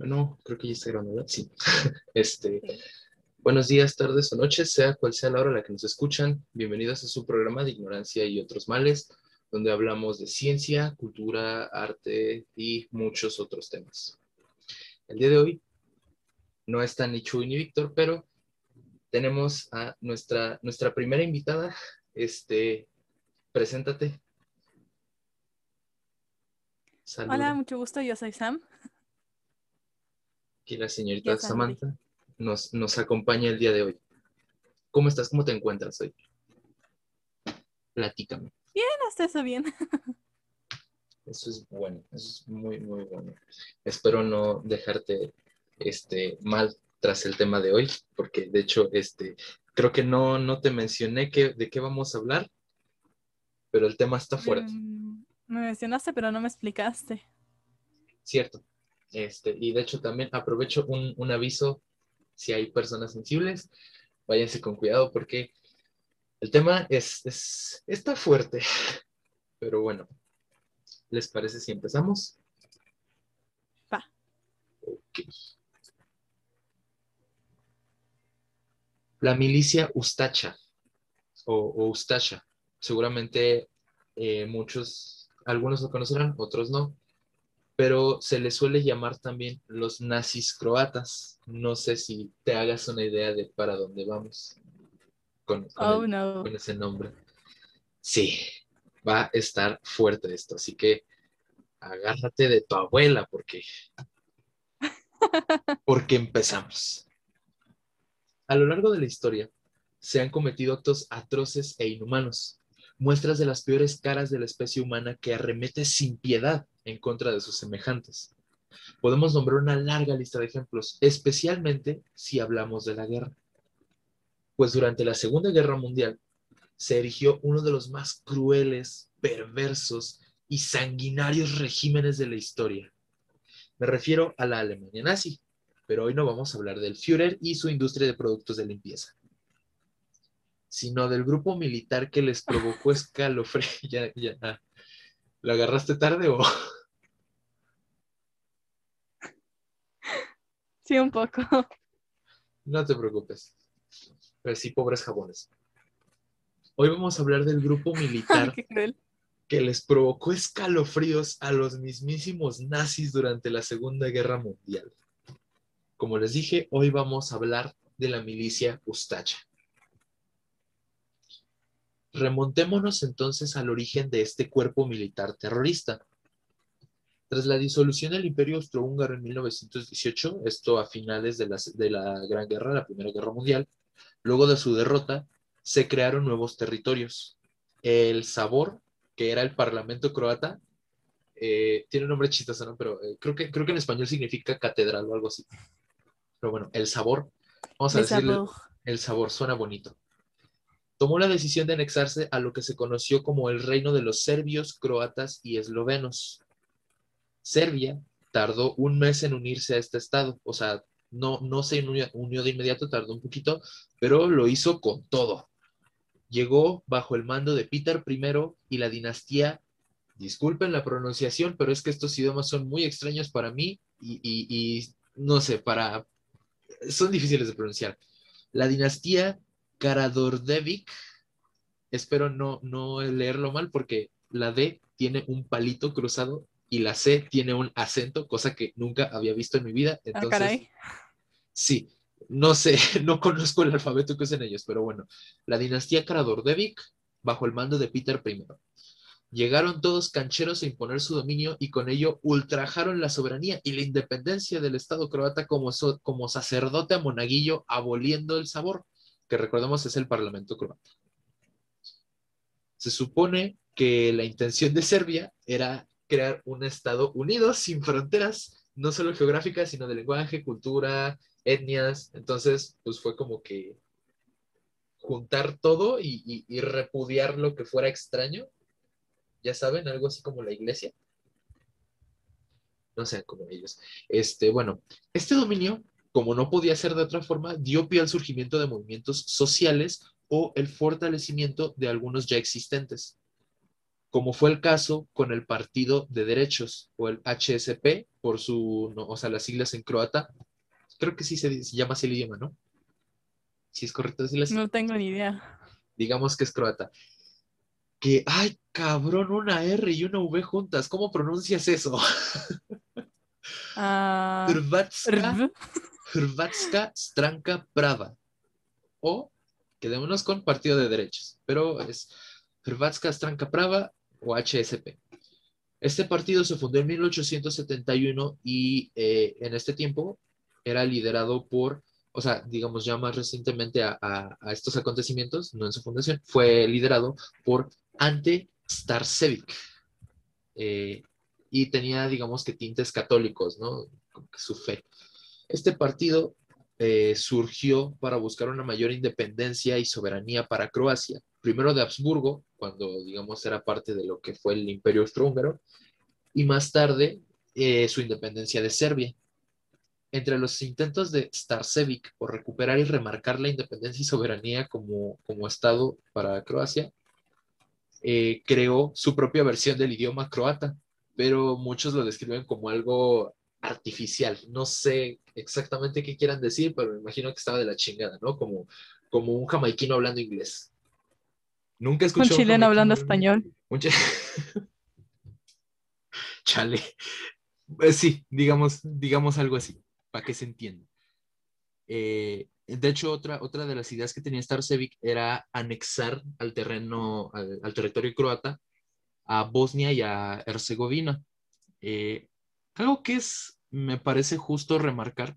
Bueno, creo que ya está grabando, ¿verdad? Sí. Este, buenos días, tardes o noches, sea cual sea la hora en la que nos escuchan. Bienvenidos a su programa de Ignorancia y otros males, donde hablamos de ciencia, cultura, arte y muchos otros temas. El día de hoy no están ni Chuy ni Víctor, pero tenemos a nuestra, nuestra primera invitada. Este, preséntate. Saluda. Hola, mucho gusto, yo soy Sam. Aquí la señorita. Samantha nos, nos acompaña el día de hoy. ¿Cómo estás? ¿Cómo te encuentras hoy? Platícame. Bien, hasta eso bien. Eso es bueno, eso es muy, muy bueno. Espero no dejarte este, mal tras el tema de hoy, porque de hecho, este, creo que no, no te mencioné que, de qué vamos a hablar, pero el tema está fuerte, Mm, Me mencionaste, pero no me explicaste. ¿cierto? Este, y de hecho también aprovecho un, un aviso, si hay personas sensibles, váyanse con cuidado porque el tema es, es, está fuerte, pero bueno, ¿les parece si empezamos? Va. Ok. La milicia Ustacha o, o Ustasha, seguramente eh, muchos, algunos lo conocerán, otros no, pero se les suele llamar también los nazis croatas. No sé si te hagas una idea de para dónde vamos con, con Oh, el- no. con ese nombre. Sí, va a estar fuerte esto, así que agárrate de tu abuela porque porque empezamos. A lo largo de la historia se han cometido actos atroces e inhumanos, muestras de las peores caras de la especie humana que arremete sin piedad en contra de sus semejantes. Podemos nombrar una larga lista de ejemplos, especialmente si hablamos de la guerra. Pues durante la Segunda Guerra Mundial se erigió uno de los más crueles, perversos y sanguinarios regímenes de la historia. Me refiero a la Alemania nazi, pero hoy no vamos a hablar del Führer y su industria de productos de limpieza, sino del grupo militar que les provocó escalofrío. ya, ya, ah. ¿La agarraste tarde o...? Sí, un poco. No te preocupes. Pero sí, pobres jabones. Hoy vamos a hablar del grupo militar que les provocó escalofríos a los mismísimos nazis durante la Segunda Guerra Mundial. Como les dije, hoy vamos a hablar de la milicia Ustacha. Remontémonos entonces al origen de este cuerpo militar terrorista. Tras la disolución del Imperio Austrohúngaro en 1918, esto a finales de la, de la Gran Guerra, la Primera Guerra Mundial, luego de su derrota, se crearon nuevos territorios. El Sabor, que era el Parlamento croata, eh, tiene un nombre chistoso, ¿no? Pero eh, creo, que, creo que en español significa catedral o algo así. Pero bueno, el Sabor, vamos a De decirle, sabor. el sabor suena bonito. Tomó la decisión de anexarse a lo que se conoció como el reino de los serbios, croatas y eslovenos. Serbia tardó un mes en unirse a este estado, o sea, no, no se unió, de inmediato, tardó un poquito, pero lo hizo con todo. Llegó bajo el mando de Peter I y la dinastía, disculpen la pronunciación, pero es que estos idiomas son muy extraños para mí y, y- y no sé, para... son difíciles de pronunciar. La dinastía Karadordevic, espero no, no leerlo mal porque la D tiene un palito cruzado y la C tiene un acento, cosa que nunca había visto en mi vida. Ah, Entonces, caray. sí, no sé, no conozco el alfabeto que usen ellos, pero bueno, la dinastía Karadordevic bajo el mando de Peter I. Llegaron todos cancheros a imponer su dominio y con ello ultrajaron la soberanía y la independencia del Estado croata como, so- como sacerdote a monaguillo, aboliendo el sabor, que recordemos es el Parlamento croata. Se supone que la intención de Serbia era crear un Estado unido, sin fronteras, no solo geográficas, sino de lenguaje, cultura, etnias. Entonces, pues fue como que juntar todo y, y- repudiar lo que fuera extraño. Ya saben, algo así como la iglesia. No sean como ellos. Este, bueno, este dominio, como no podía ser de otra forma, dio pie al surgimiento de movimientos sociales o el fortalecimiento de algunos ya existentes. como fue el caso con el Partido de Derechos o el HSP, por su, no, o sea, las siglas en croata. Creo que sí se, se llama así el idioma, ¿no? Si es correcto decirlo así. No tengo ni idea. Digamos que es croata. Que, ay, cabrón, una R y una V juntas. ¿Cómo pronuncias eso? Ah, Hrvatska, rv. Hrvatska Stranka Prava. O quedémonos con Partido de Derechos, pero es Hrvatska Stranka Prava o HSP. Este partido se fundó en 1871 y eh, en este tiempo era liderado por, o sea, digamos ya más recientemente a, estos acontecimientos, no en su fundación, fue liderado por Ante Starcevic. Eh, y tenía, digamos que tintes católicos, ¿no? Su fe. Este partido eh, surgió para buscar una mayor independencia y soberanía para Croacia. Primero de Habsburgo, cuando, digamos, era parte de lo que fue el Imperio Austrohúngaro, y más tarde eh, su independencia de Serbia. Entre los intentos de Starcevic por recuperar y remarcar la independencia y soberanía como, como Estado para Croacia, eh, creó su propia versión del idioma croata, pero muchos lo describen como algo artificial. No sé exactamente qué quieran decir, pero me imagino que estaba de la chingada, ¿no? Como, como un jamaiquino hablando inglés. Nunca Un escuché a chileno hablando jamaiquino español. un chi- Chale. Eh, sí, digamos, digamos algo así, para que se entienda. Eh, de hecho, otra, otra de las ideas que tenía Starcevic era anexar al terreno, al, al territorio croata, a Bosnia y a Herzegovina. Eh, algo que es, me parece justo remarcar.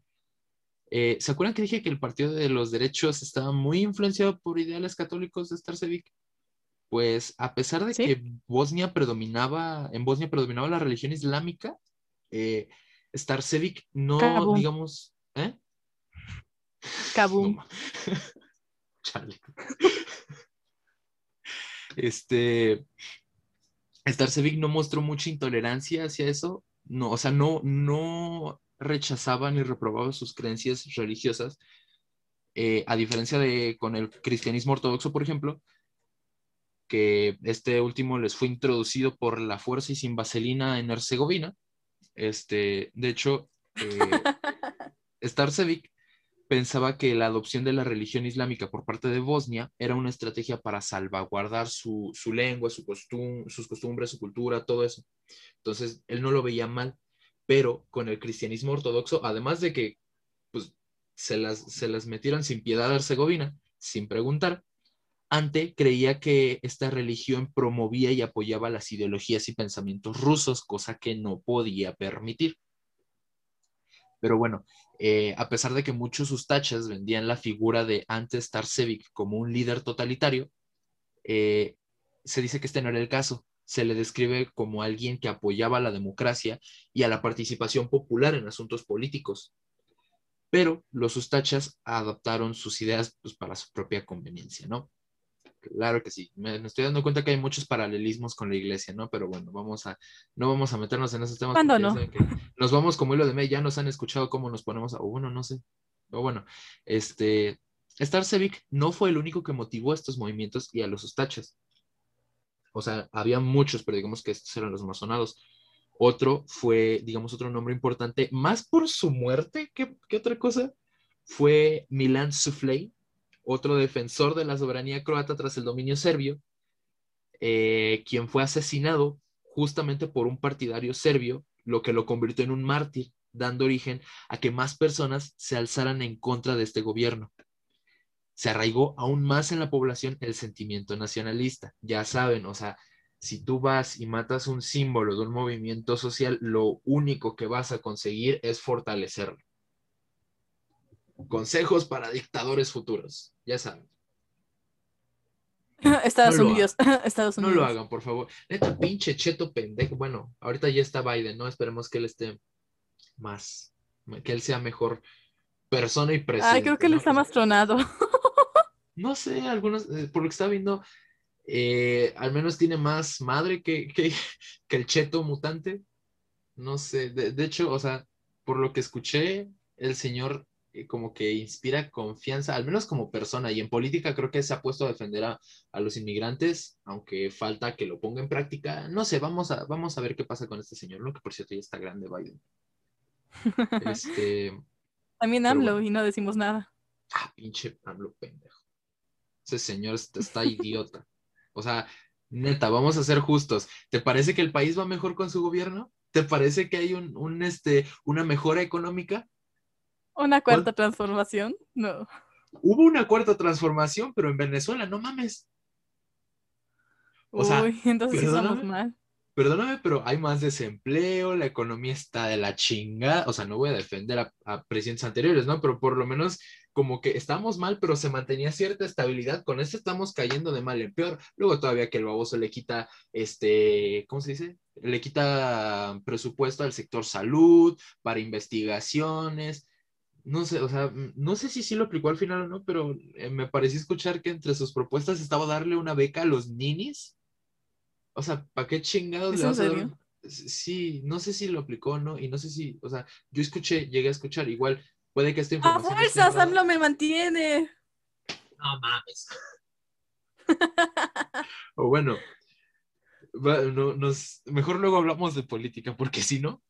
eh, ¿Se acuerdan que dije que el Partido de los Derechos estaba muy influenciado por ideales católicos de Starcevic? Pues a pesar de Sí. que Bosnia predominaba, en Bosnia predominaba la religión islámica, eh, Starcevic no, digamos, ¿eh? Kabul. No Chale. Este, Starcevic no mostró mucha intolerancia hacia eso, no, o sea, no, no rechazaba ni reprobaba sus creencias religiosas, eh, a diferencia de con el cristianismo ortodoxo, por ejemplo, que este último les fue introducido por la fuerza y sin vaselina en Herzegovina. Este, de hecho, eh, Starcevic pensaba que la adopción de la religión islámica por parte de Bosnia era una estrategia para salvaguardar su, su lengua, su costum- sus costumbres, su cultura, todo eso. Entonces, él no lo veía mal, pero con el cristianismo ortodoxo, además de que pues, se, las, se las metieran sin piedad a Herzegovina, sin preguntar, Ante creía que esta religión promovía y apoyaba las ideologías y pensamientos rusos, cosa que no podía permitir. Pero bueno, eh, a pesar de que muchos ustachas vendían la figura de Ante Starcevic como un líder totalitario, eh, se dice que este no era el caso. Se le describe como alguien que apoyaba a la democracia y a la participación popular en asuntos políticos. Pero los ustachas adaptaron sus ideas pues, para su propia conveniencia, ¿no? Claro que sí. Me, me estoy dando cuenta que hay muchos paralelismos con la iglesia, ¿no? Pero bueno, vamos a, no vamos a meternos en esos temas. ¿Cuándo no? que nos vamos como hilo de media, ya nos han escuchado cómo nos ponemos a, o bueno, no sé. O bueno, este, Starcevic no fue el único que motivó estos movimientos y a los ustachas. O sea, había muchos, pero digamos que estos eran los más sonados. Otro fue, digamos, otro nombre importante, más por su muerte que, que otra cosa, fue Milan Sufley, otro defensor de la soberanía croata tras el dominio serbio, eh, quien fue asesinado justamente por un partidario serbio, lo que lo convirtió en un mártir, dando origen a que más personas se alzaran en contra de este gobierno. Se arraigó aún más en la población el sentimiento nacionalista. Ya saben, o sea, si tú vas y matas un símbolo de un movimiento social, lo único que vas a conseguir es fortalecerlo. Consejos para dictadores futuros, ya saben. Estados No Unidos. Estados No Unidos. lo hagan, por favor. Neta, pinche cheto pendejo. Bueno, ahorita ya está Biden, ¿no? Esperemos que él esté más, que él sea mejor persona y presidente. Ay, creo que él ¿no? está más tronado. No sé, algunos, eh, por lo que está viendo, eh, al menos tiene más madre que, que, que el cheto mutante. No sé, de, de hecho, o sea, por lo que escuché, el señor eh, como que inspira confianza, al menos como persona, y en política creo que se ha puesto a defender a, a los inmigrantes, aunque falta que lo ponga en práctica. No sé, vamos a, vamos a ver qué pasa con este señor, ¿no? Que por cierto ya está grande Biden. Este, También AMLO bueno. y no decimos nada. ah, pinche Pablo pendejo. Ese señor está, está idiota. O sea, neta, vamos a ser justos. ¿Te parece que el país va mejor con su gobierno? ¿Te parece que hay un, un, este, una mejora económica? Una cuarta transformación. No. Hubo una cuarta transformación, pero en Venezuela, no mames. O sea, Uy, entonces sí mal. Perdóname, pero hay más desempleo, la economía está de la chingada. O sea, no voy a defender a, a presidentes anteriores, ¿no? Pero por lo menos como que estamos mal, pero se mantenía cierta estabilidad. Con este estamos cayendo de mal en peor. Luego todavía que el baboso le quita, este, ¿cómo se dice? Le quita presupuesto al sector salud, para investigaciones. No sé, o sea, mm, no sé si sí lo aplicó al final o no, pero eh, me pareció escuchar que entre sus propuestas estaba darle una beca a los ninis. O sea, ¿para qué chingados ¿Es le vas a dar? Sí, no sé si lo aplicó o no, y no sé si, o sea, yo escuché, llegué a escuchar, igual puede que esta ¡A información esté fuerzas! errada. AMLO me mantiene. No mames. o bueno, va- no, nos, mejor luego hablamos de política, porque si no,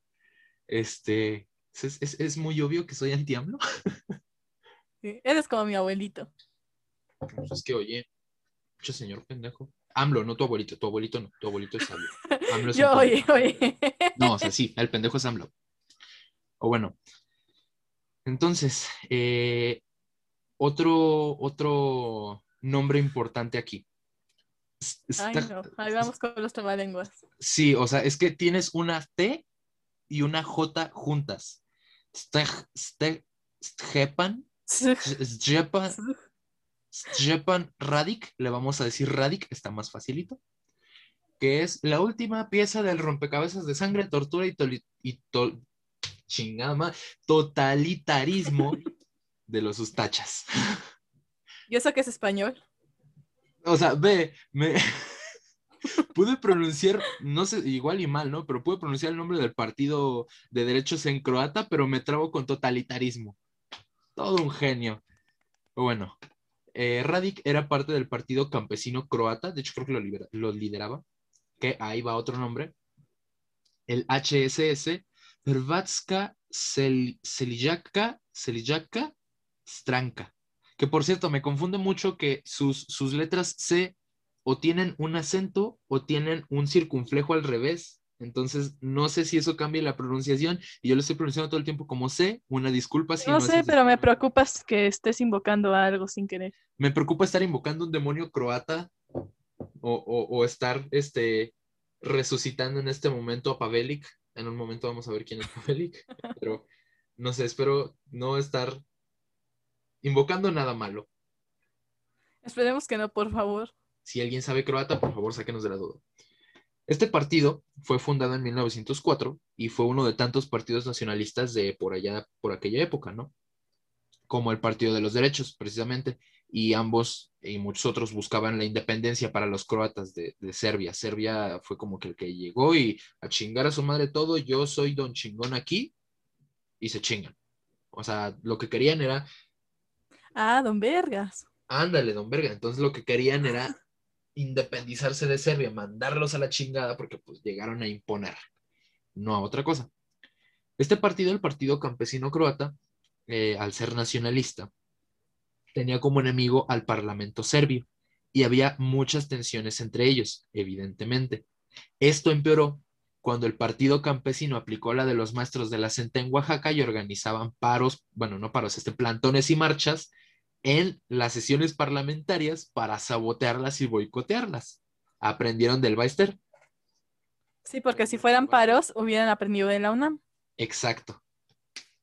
este, es, es- es muy obvio que soy anti-AMLO. Sí, Eres como mi abuelito. Pues es que, oye, mucho señor pendejo. AMLO, no tu abuelito, tu abuelito no, tu abuelito es sabio. AMLO es Yo, oye, oye. No, o sea, sí, el pendejo es AMLO. O bueno. Entonces, eh, otro, otro nombre importante aquí. Ay, no. Ahí vamos con los trabalenguas. Sí, o sea, es que tienes una T y una J juntas. Stepan, Stepan, Radic, le vamos a decir Radic, está más facilito, que es la última pieza del rompecabezas de sangre, tortura y, toli- y tol- totalitarismo de los ustachas. ¿Y eso que es español? O sea, ve, me pude pronunciar, no sé, igual y mal, ¿no? Pero pude pronunciar el nombre del partido de derechos en croata, pero me trabo con totalitarismo. Todo un genio. Bueno, eh, Radic era parte del partido campesino croata, de hecho creo que lo, libera- lo lideraba, que ahí va otro nombre, el HSS, Hrvatska Sel- Selijačka Selijačka Stranka, que por cierto me confunde mucho que sus, sus letras C o tienen un acento o tienen un circunflejo al revés. Entonces, no sé si eso cambia la pronunciación y yo lo estoy pronunciando todo el tiempo como C. Una disculpa si no es sé, pero me preocupas que estés invocando a algo sin querer. Me preocupa estar invocando un demonio croata o, o- o estar este, resucitando en este momento a Pavelik. En un momento vamos a ver quién es Pavelik, pero no sé, espero no estar invocando nada malo. Esperemos que no, por favor. Si alguien sabe croata, por favor, sáquenos de la duda. Este partido fue fundado en 1904 y fue uno de tantos partidos nacionalistas de por allá, por aquella época, ¿no? Como el Partido de los Derechos, precisamente, y ambos y muchos otros buscaban la independencia para los croatas de, de Serbia. Serbia fue como que el que llegó y a chingar a su madre todo, yo soy don chingón aquí, y se chingan. O sea, lo que querían era Ah, don Vergas. Ándale, don Verga. Entonces lo que querían era independizarse de Serbia, mandarlos a la chingada porque pues llegaron a imponer, no a otra cosa. Este partido, el Partido Campesino Croata, eh, al ser nacionalista, tenía como enemigo al Parlamento serbio y había muchas tensiones entre ellos, evidentemente. Esto empeoró cuando el Partido Campesino aplicó la de los maestros de la Centa en Oaxaca y organizaban paros, bueno, no paros, este, plantones y marchas en las sesiones parlamentarias para sabotearlas y boicotearlas. Aprendieron del Beister. Sí, porque si fueran paros, hubieran aprendido de la UNAM. Exacto.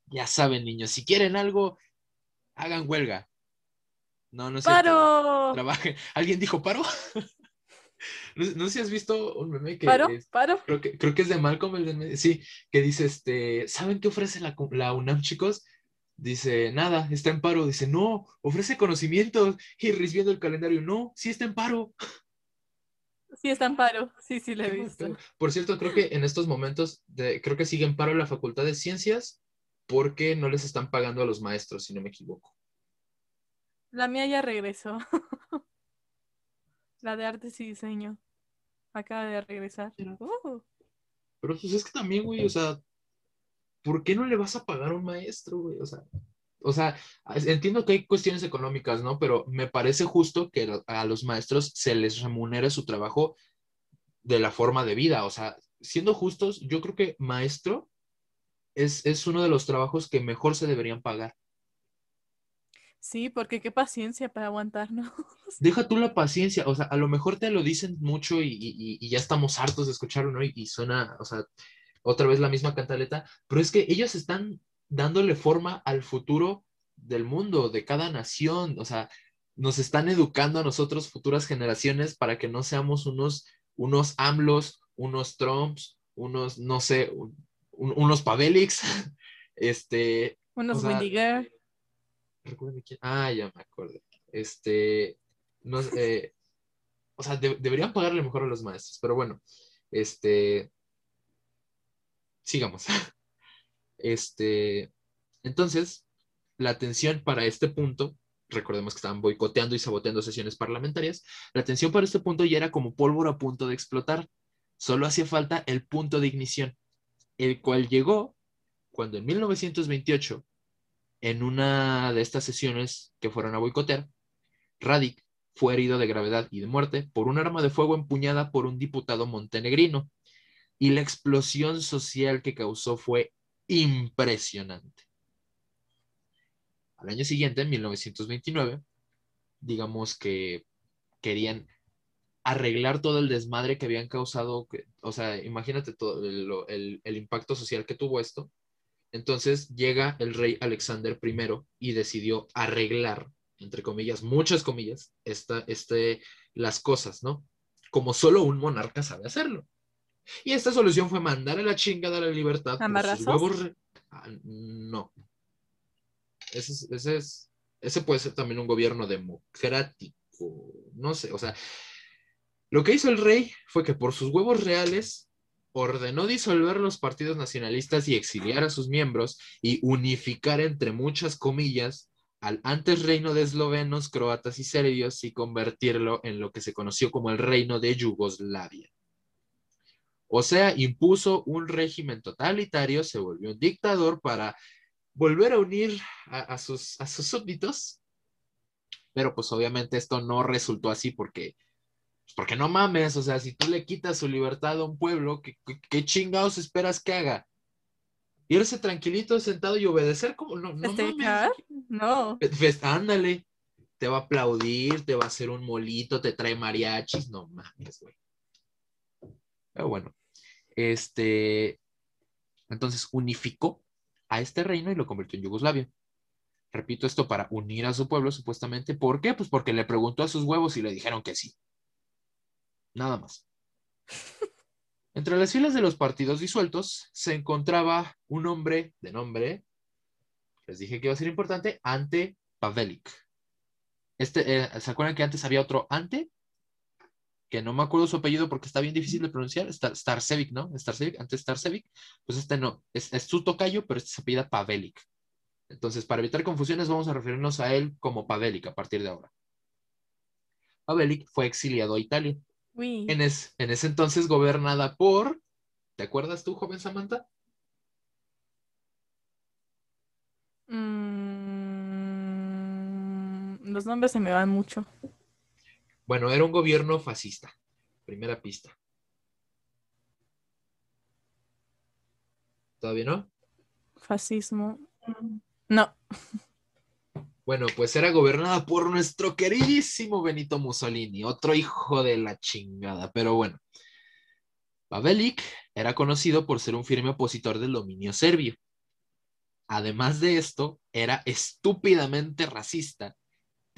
Ya saben, niños, si quieren algo, hagan huelga. No, no cierto. ¡Paro! Trabajen. ¿Alguien dijo paro? no, sé- no sé si has visto un meme que ¿Paro? es- ¿Paro? creo que, creo que es de Malcolm, el medio, sí, que dice, este, ¿saben qué ofrece la, la UNAM, chicos? Dice, nada, está en paro. Dice, no, ofrece conocimientos. Y Riz viendo el calendario, no, sí está en paro. Sí, está en paro. Sí, sí, lo he visto. Por cierto, creo que en estos momentos, de- creo que sigue en paro la Facultad de Ciencias, porque no les están pagando a los maestros, si no me equivoco. La mía ya regresó. La de artes y diseño. Acaba de regresar. Uh. Pero pues es que también, güey, o sea, ¿por qué no le vas a pagar a un maestro, güey? O sea, o sea, entiendo que hay cuestiones económicas, ¿no? Pero me parece justo que a los maestros se les remunere su trabajo de la forma de vida. O sea, siendo justos, yo creo que maestro es, es uno de los trabajos que mejor se deberían pagar. Sí, porque qué paciencia para aguantarnos. Deja tú la paciencia, o sea, a lo mejor te lo dicen mucho y, ya estamos hartos de escucharlo, ¿no? Y, suena, o sea, otra vez la misma cantaleta, pero es que ellos están dándole forma al futuro del mundo, de cada nación, o sea, nos están educando a nosotros, futuras generaciones, para que no seamos unos, unos AMLOS, unos Trumps, unos, no sé, unos Paveliks, este... Unos Windiger Ah, ya me acuerdo. Este, no, eh, o sea, deberían pagarle mejor a los maestros, pero bueno, este, sigamos. Este, entonces, la atención para este punto, recordemos que estaban boicoteando y saboteando sesiones parlamentarias, la atención para este punto ya era como pólvora a punto de explotar. Solo hacía falta el punto de ignición, el cual llegó cuando en 1928 en una de estas sesiones que fueron a boicotear, Radic fue herido de gravedad y de muerte por un arma de fuego empuñada por un diputado montenegrino. Y la explosión social que causó fue impresionante. Al año siguiente, en 1929, digamos que querían arreglar todo el desmadre que habían causado, o sea, imagínate todo el, impacto social que tuvo esto, entonces llega el rey Alexander I y decidió arreglar, entre comillas, muchas comillas, esta, este, las cosas, ¿no? Como solo un monarca sabe hacerlo. Y esta solución fue mandar a la chingada la libertad. Por ah, no. Ese, ese, es, ese puede ser también un gobierno democrático. No sé, o sea, lo que hizo el rey fue que por sus huevos reales ordenó disolver los partidos nacionalistas y exiliar a sus miembros y unificar entre muchas comillas al antes reino de eslovenos, croatas y serbios y convertirlo en lo que se conoció como el reino de Yugoslavia. O sea, impuso un régimen totalitario, se volvió un dictador para volver a unir a, sus, a sus súbditos, pero pues obviamente esto no resultó así porque porque no mames, o sea, si tú le quitas su libertad a un pueblo, ¿qué, chingados esperas que haga? Irse tranquilito, sentado y obedecer como no, no mames. No. ándale, te va a aplaudir, te va a hacer un molito, te trae mariachis, no mames, güey. Pero bueno, este, entonces unificó a este reino y lo convirtió en Yugoslavia. Repito esto para unir a su pueblo, supuestamente. ¿Por qué? Pues porque le preguntó a sus huevos y le dijeron que sí. Nada más. Entre las filas de los partidos disueltos se encontraba un hombre de nombre, les dije que iba a ser importante, Ante Pavelic. Este, eh, ¿Se acuerdan que antes había otro Ante? Que no me acuerdo su apellido porque está bien difícil de pronunciar. Starcevic, ¿no? Starcevic, antes Starcevic. Pues este no, es, su tocayo, pero este se apellida Pavelic. Entonces, para evitar confusiones, vamos a referirnos a él como Pavelic a partir de ahora. Pavelic fue exiliado a Italia en, ese entonces gobernada por, ¿te acuerdas tú, joven Samantha? Mm, los nombres se me van mucho. Bueno, era un gobierno fascista. Primera pista. ¿Todavía no? Fascismo. No. Bueno, pues era gobernada por nuestro queridísimo Benito Mussolini, otro hijo de la chingada, pero bueno. Pavelic era conocido por ser un firme opositor del dominio serbio. Además de esto, era estúpidamente racista,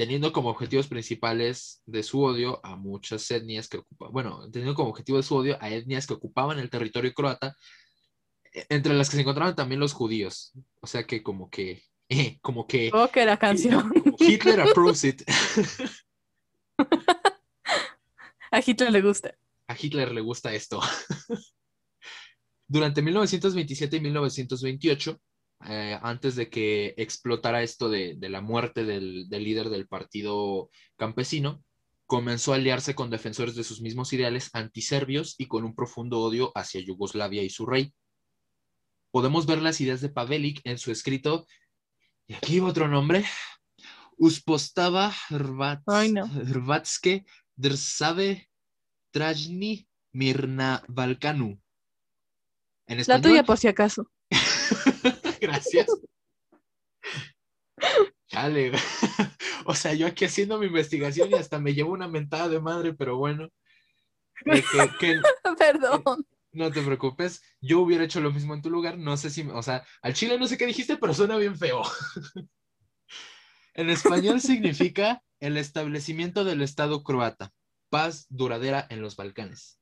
teniendo como objetivos principales de su odio a muchas etnias que ocupaban, bueno, teniendo como objetivo de su odio a etnias que ocupaban el territorio croata, e-, entre las que se encontraban también los judíos. O sea que como que como que... Oh, que la canción. Hitler approves it. A Hitler le gusta. A Hitler le gusta esto. Durante 1927 y 1928, eh, antes de que explotara esto de, de la muerte del, del líder del partido campesino, comenzó a aliarse con defensores de sus mismos ideales antiserbios y con un profundo odio hacia Yugoslavia y su rey. Podemos ver las ideas de Pavelic en su escrito, y aquí otro nombre, Uspostava Hrvats, Ay, no. Hrvatske Drsave Trajni Mirna Balkanu. En La tuya por si acaso. Gracias. Chale. O sea, yo aquí haciendo mi investigación y hasta me llevo una mentada de madre, pero bueno. De que- que Perdón. no te preocupes, yo hubiera hecho lo mismo en tu lugar. No sé si, o sea, al chile no sé qué dijiste, pero suena bien feo. En español significa el establecimiento del Estado croata, paz duradera en los Balcanes.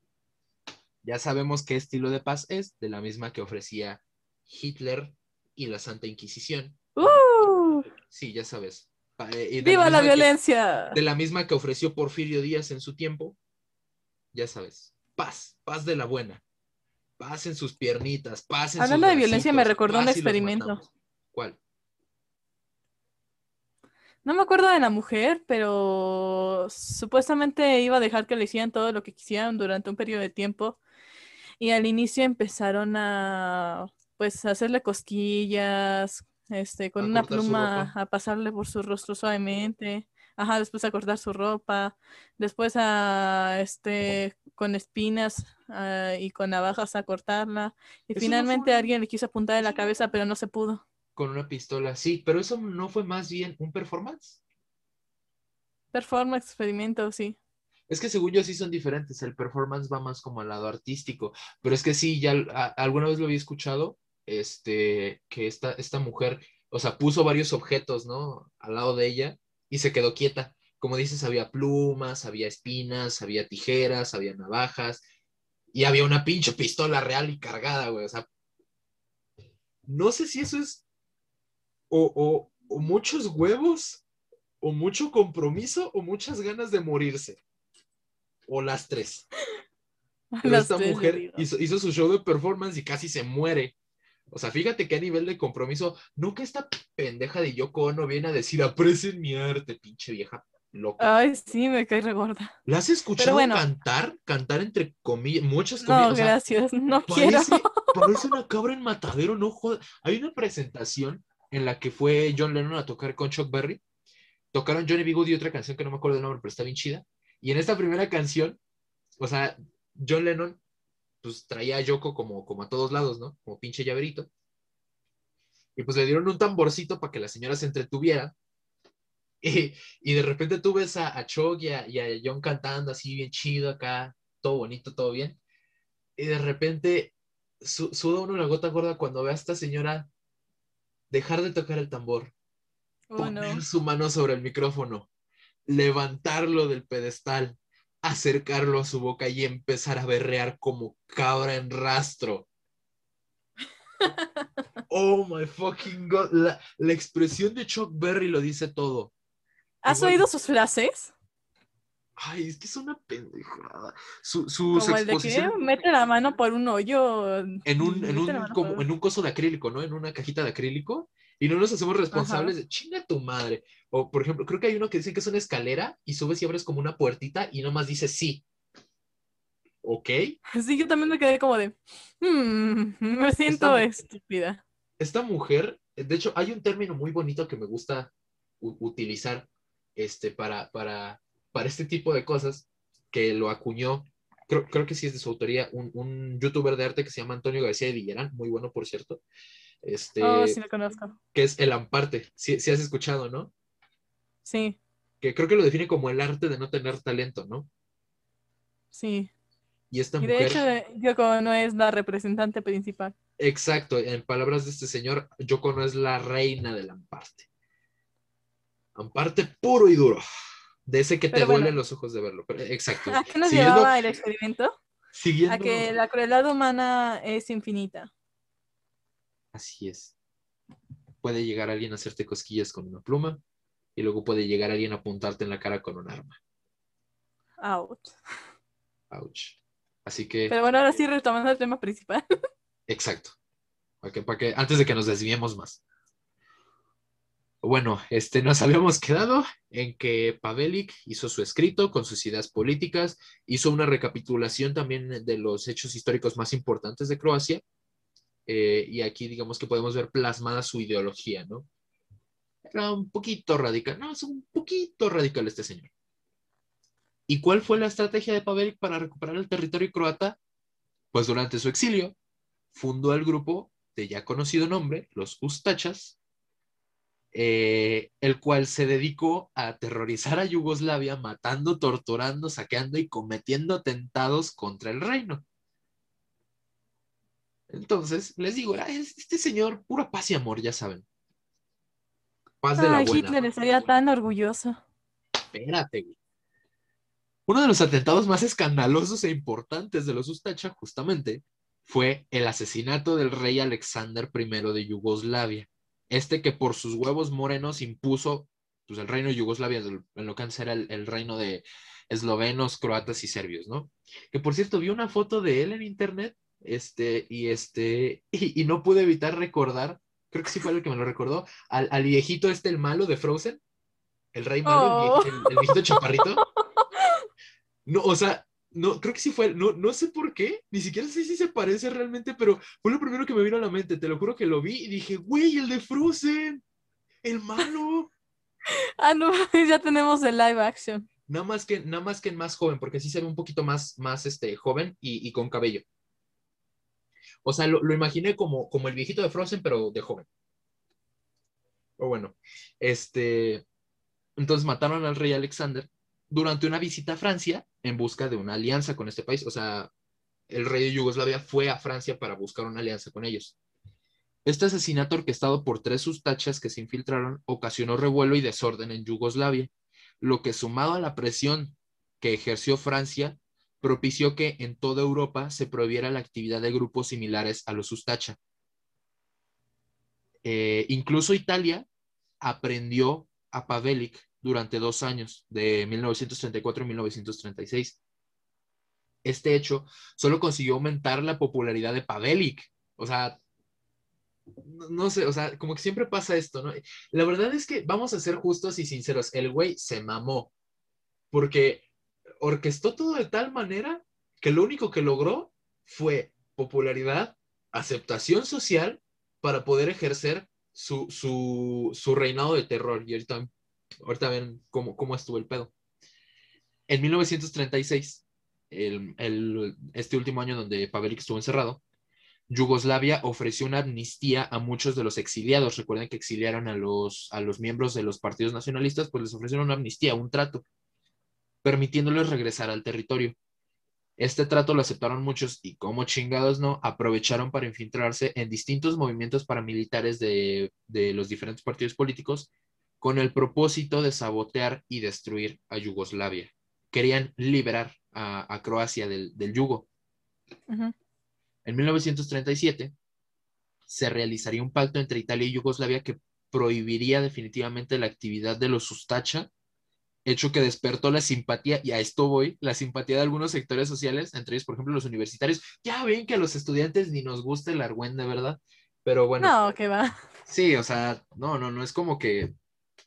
Ya sabemos qué estilo de paz es, de la misma que ofrecía Hitler y la Santa Inquisición. ¡Uh! Sí, ya sabes. Eh, ¡Viva la que- violencia! de la misma que ofreció Porfirio Díaz en su tiempo. Ya sabes, paz, paz de la buena. Paz en sus piernitas, paz en Hablando sus de violencia, me recordó un experimento. ¿Cuál? No me acuerdo de la mujer, pero supuestamente iba a dejar que le hicieran todo lo que quisieran durante un periodo de tiempo. Y al inicio empezaron a pues hacerle cosquillas, este, con A una pluma a pasarle por su rostro suavemente. Ajá, después a cortar su ropa, después a este con espinas ah, y con navajas a cortarla. Y Eso no fue finalmente alguien le quiso apuntar en la cabeza, pero no se pudo. Con una pistola, sí, pero eso no fue más bien un performance. Performance, experimento, sí. Es que según yo sí son diferentes, el performance va más como al lado artístico, pero es que sí, ya a- alguna vez lo había escuchado, este, que esta, esta mujer, o sea, puso varios objetos, ¿no? Al lado de ella y se quedó quieta. Como dices, había plumas, había espinas, había tijeras, había navajas y había una pinche pistola real y cargada, güey. O sea, no sé si eso es o, o- o muchos huevos, o mucho compromiso, o muchas ganas de morirse. O las tres. Pero esta mujer hizo, hizo su show de performance y casi se muere. O sea, fíjate qué nivel de compromiso. No que esta pendeja de Yoko Ono viene a decir, aprecien mi arte, pinche vieja loca. Ay, sí, me cae regorda. ¿La has escuchado bueno. cantar? Cantar entre comillas, muchas No, comillas. o sea, gracias, no quiero. Parece, parece una cabra en matadero, no jodas. Hay una presentación en la que fue John Lennon a tocar con Chuck Berry. Tocaron Johnny B. Good y otra canción que no me acuerdo el nombre, pero está bien chida. Y en esta primera canción, o sea, John Lennon, pues traía a Yoko como, como a todos lados, ¿no? Como pinche llaverito. Y pues le dieron un tamborcito para que la señora se entretuviera. Y, y de repente tú ves a, a Chuck y a, y a John cantando así bien chido acá, todo bonito, todo bien. Y de repente su- suda uno la gota gorda cuando ve a esta señora dejar de tocar el tambor, Oh, poner no. su mano sobre el micrófono, levantarlo del pedestal, acercarlo a su boca y empezar a berrear como cabra en rastro. Oh my fucking god, la, la expresión de Chuck Berry lo dice todo. ¿Has Igual- oído sus frases? Ay, es que es una pendejada. Su, sus Como el de que mete la mano por un hoyo. en un, en, un, como, por- en un coso de acrílico, ¿no? En una cajita de acrílico. Y no nos hacemos responsables de chinga tu madre. O, por ejemplo, creo que hay uno que dice que es una escalera y subes y abres como una puertita y nomás dice sí. ¿Ok? Sí, yo también me quedé como de. "Hmm, me siento estúpida. Esta mujer, de hecho, hay un término muy bonito que me gusta utilizar este, para, para, para este tipo de cosas que lo acuñó, creo, creo que sí es de su autoría, un, un youtuber de arte que se llama Antonio García de Villarán, muy bueno, por cierto. Este, Oh, sí, lo conozco. que es el amparte, si has escuchado, ¿no? Sí, Que creo que lo define como el arte de no tener talento, ¿no? sí. Y esta Y de mujer, hecho, Yoko no es la representante principal. exacto, en palabras de este señor, Yoko no es la reina del amparte. Amparte puro y duro, de ese que te duelen los ojos de verlo. Pero, exacto. ¿A qué nos Siguiendo- llevaba el experimento? Siguiendo, A que la crueldad humana es infinita. así es. Puede llegar alguien a hacerte cosquillas con una pluma y luego puede llegar alguien a apuntarte en la cara con un arma. Out. Ouch. Así que, Pero bueno, ahora sí retomando el tema principal. exacto. para que, para que, antes de que nos desviemos más. Bueno, este, nos habíamos quedado en que Pavelic hizo su escrito con sus ideas políticas, hizo una recapitulación también de los hechos históricos más importantes de Croacia, eh, y aquí digamos que podemos ver plasmada su ideología, ¿no? Un poquito radical, no, es un poquito radical este señor. ¿Y cuál fue la estrategia de Pavelic para recuperar el territorio croata? Pues durante su exilio, fundó el grupo de ya conocido nombre, los Ustachas, eh, el cual se dedicó a aterrorizar a Yugoslavia, matando, torturando, saqueando y cometiendo atentados contra el reino. Entonces, les digo, este señor, pura paz y amor, ya saben. Paz de la buena. Hitler estaría tan orgulloso. Espérate, güey. Uno de los atentados más escandalosos e importantes de los Ustacha, justamente, fue el asesinato del rey Alexander I de Yugoslavia este que por sus huevos morenos impuso pues, el reino de Yugoslavia, en lo que antes era el, reino de eslovenos, croatas y serbios, ¿no? Que por cierto, vi una foto de él en internet, este, y este, y, no pude evitar recordar, creo que sí fue el que me lo recordó, al, viejito este, el malo de Frozen, el rey malo, el, el, viejito chaparrito. No, o sea, no, creo que sí fue, no, no sé por qué, ni siquiera sé si se parece realmente, pero fue lo primero que me vino a la mente, te lo juro que lo vi y dije, güey, el de Frozen, el malo. ah, no, ya tenemos el live action. Nada más que, nada más que más joven, porque sí se ve un poquito más, más este, joven y, con cabello. O sea, lo, lo, imaginé como, como el viejito de Frozen, pero de joven. O bueno, este, entonces mataron al rey Alexander durante una visita a Francia en busca de una alianza con este país. O sea, el rey de Yugoslavia fue a Francia para buscar una alianza con ellos. Este asesinato orquestado por tres sustachas que se infiltraron ocasionó revuelo y desorden en Yugoslavia, lo que sumado a la presión que ejerció Francia, propició que en toda Europa se prohibiera la actividad de grupos similares a los sustacha. Eh, incluso Italia aprendió a Pavelic durante dos años, de 1934 y 1936. Este hecho solo consiguió aumentar la popularidad de Pavelic. O sea, no, sé, o sea, como que siempre pasa esto, ¿no? La verdad es que vamos a ser justos y sinceros, el güey se mamó, porque orquestó todo de tal manera que lo único que logró fue popularidad, aceptación social para poder ejercer su, su, su reinado de terror. Y ahorita ahorita ven cómo, cómo estuvo el pedo. En 1936, el, este último año donde Pavelic estuvo encerrado, Yugoslavia ofreció una amnistía a muchos de los exiliados. Recuerden que exiliaron a los, a los miembros de los partidos nacionalistas, pues les ofrecieron una amnistía, un trato, permitiéndoles regresar al territorio. Este trato lo aceptaron muchos y como chingados no, aprovecharon para infiltrarse en distintos movimientos paramilitares de, de los diferentes partidos políticos con el propósito de sabotear y destruir a Yugoslavia. Querían liberar a, Croacia del, yugo. En 1937 se realizaría un pacto entre Italia y Yugoslavia que prohibiría definitivamente la actividad de los Sustacha, hecho que despertó la simpatía, y a esto voy, la simpatía de algunos sectores sociales, entre ellos, por ejemplo, los universitarios. Ya ven que a los estudiantes ni nos gusta el argüende, ¿verdad? Pero bueno. No, que va. Sí, o sea, no, no, no es como que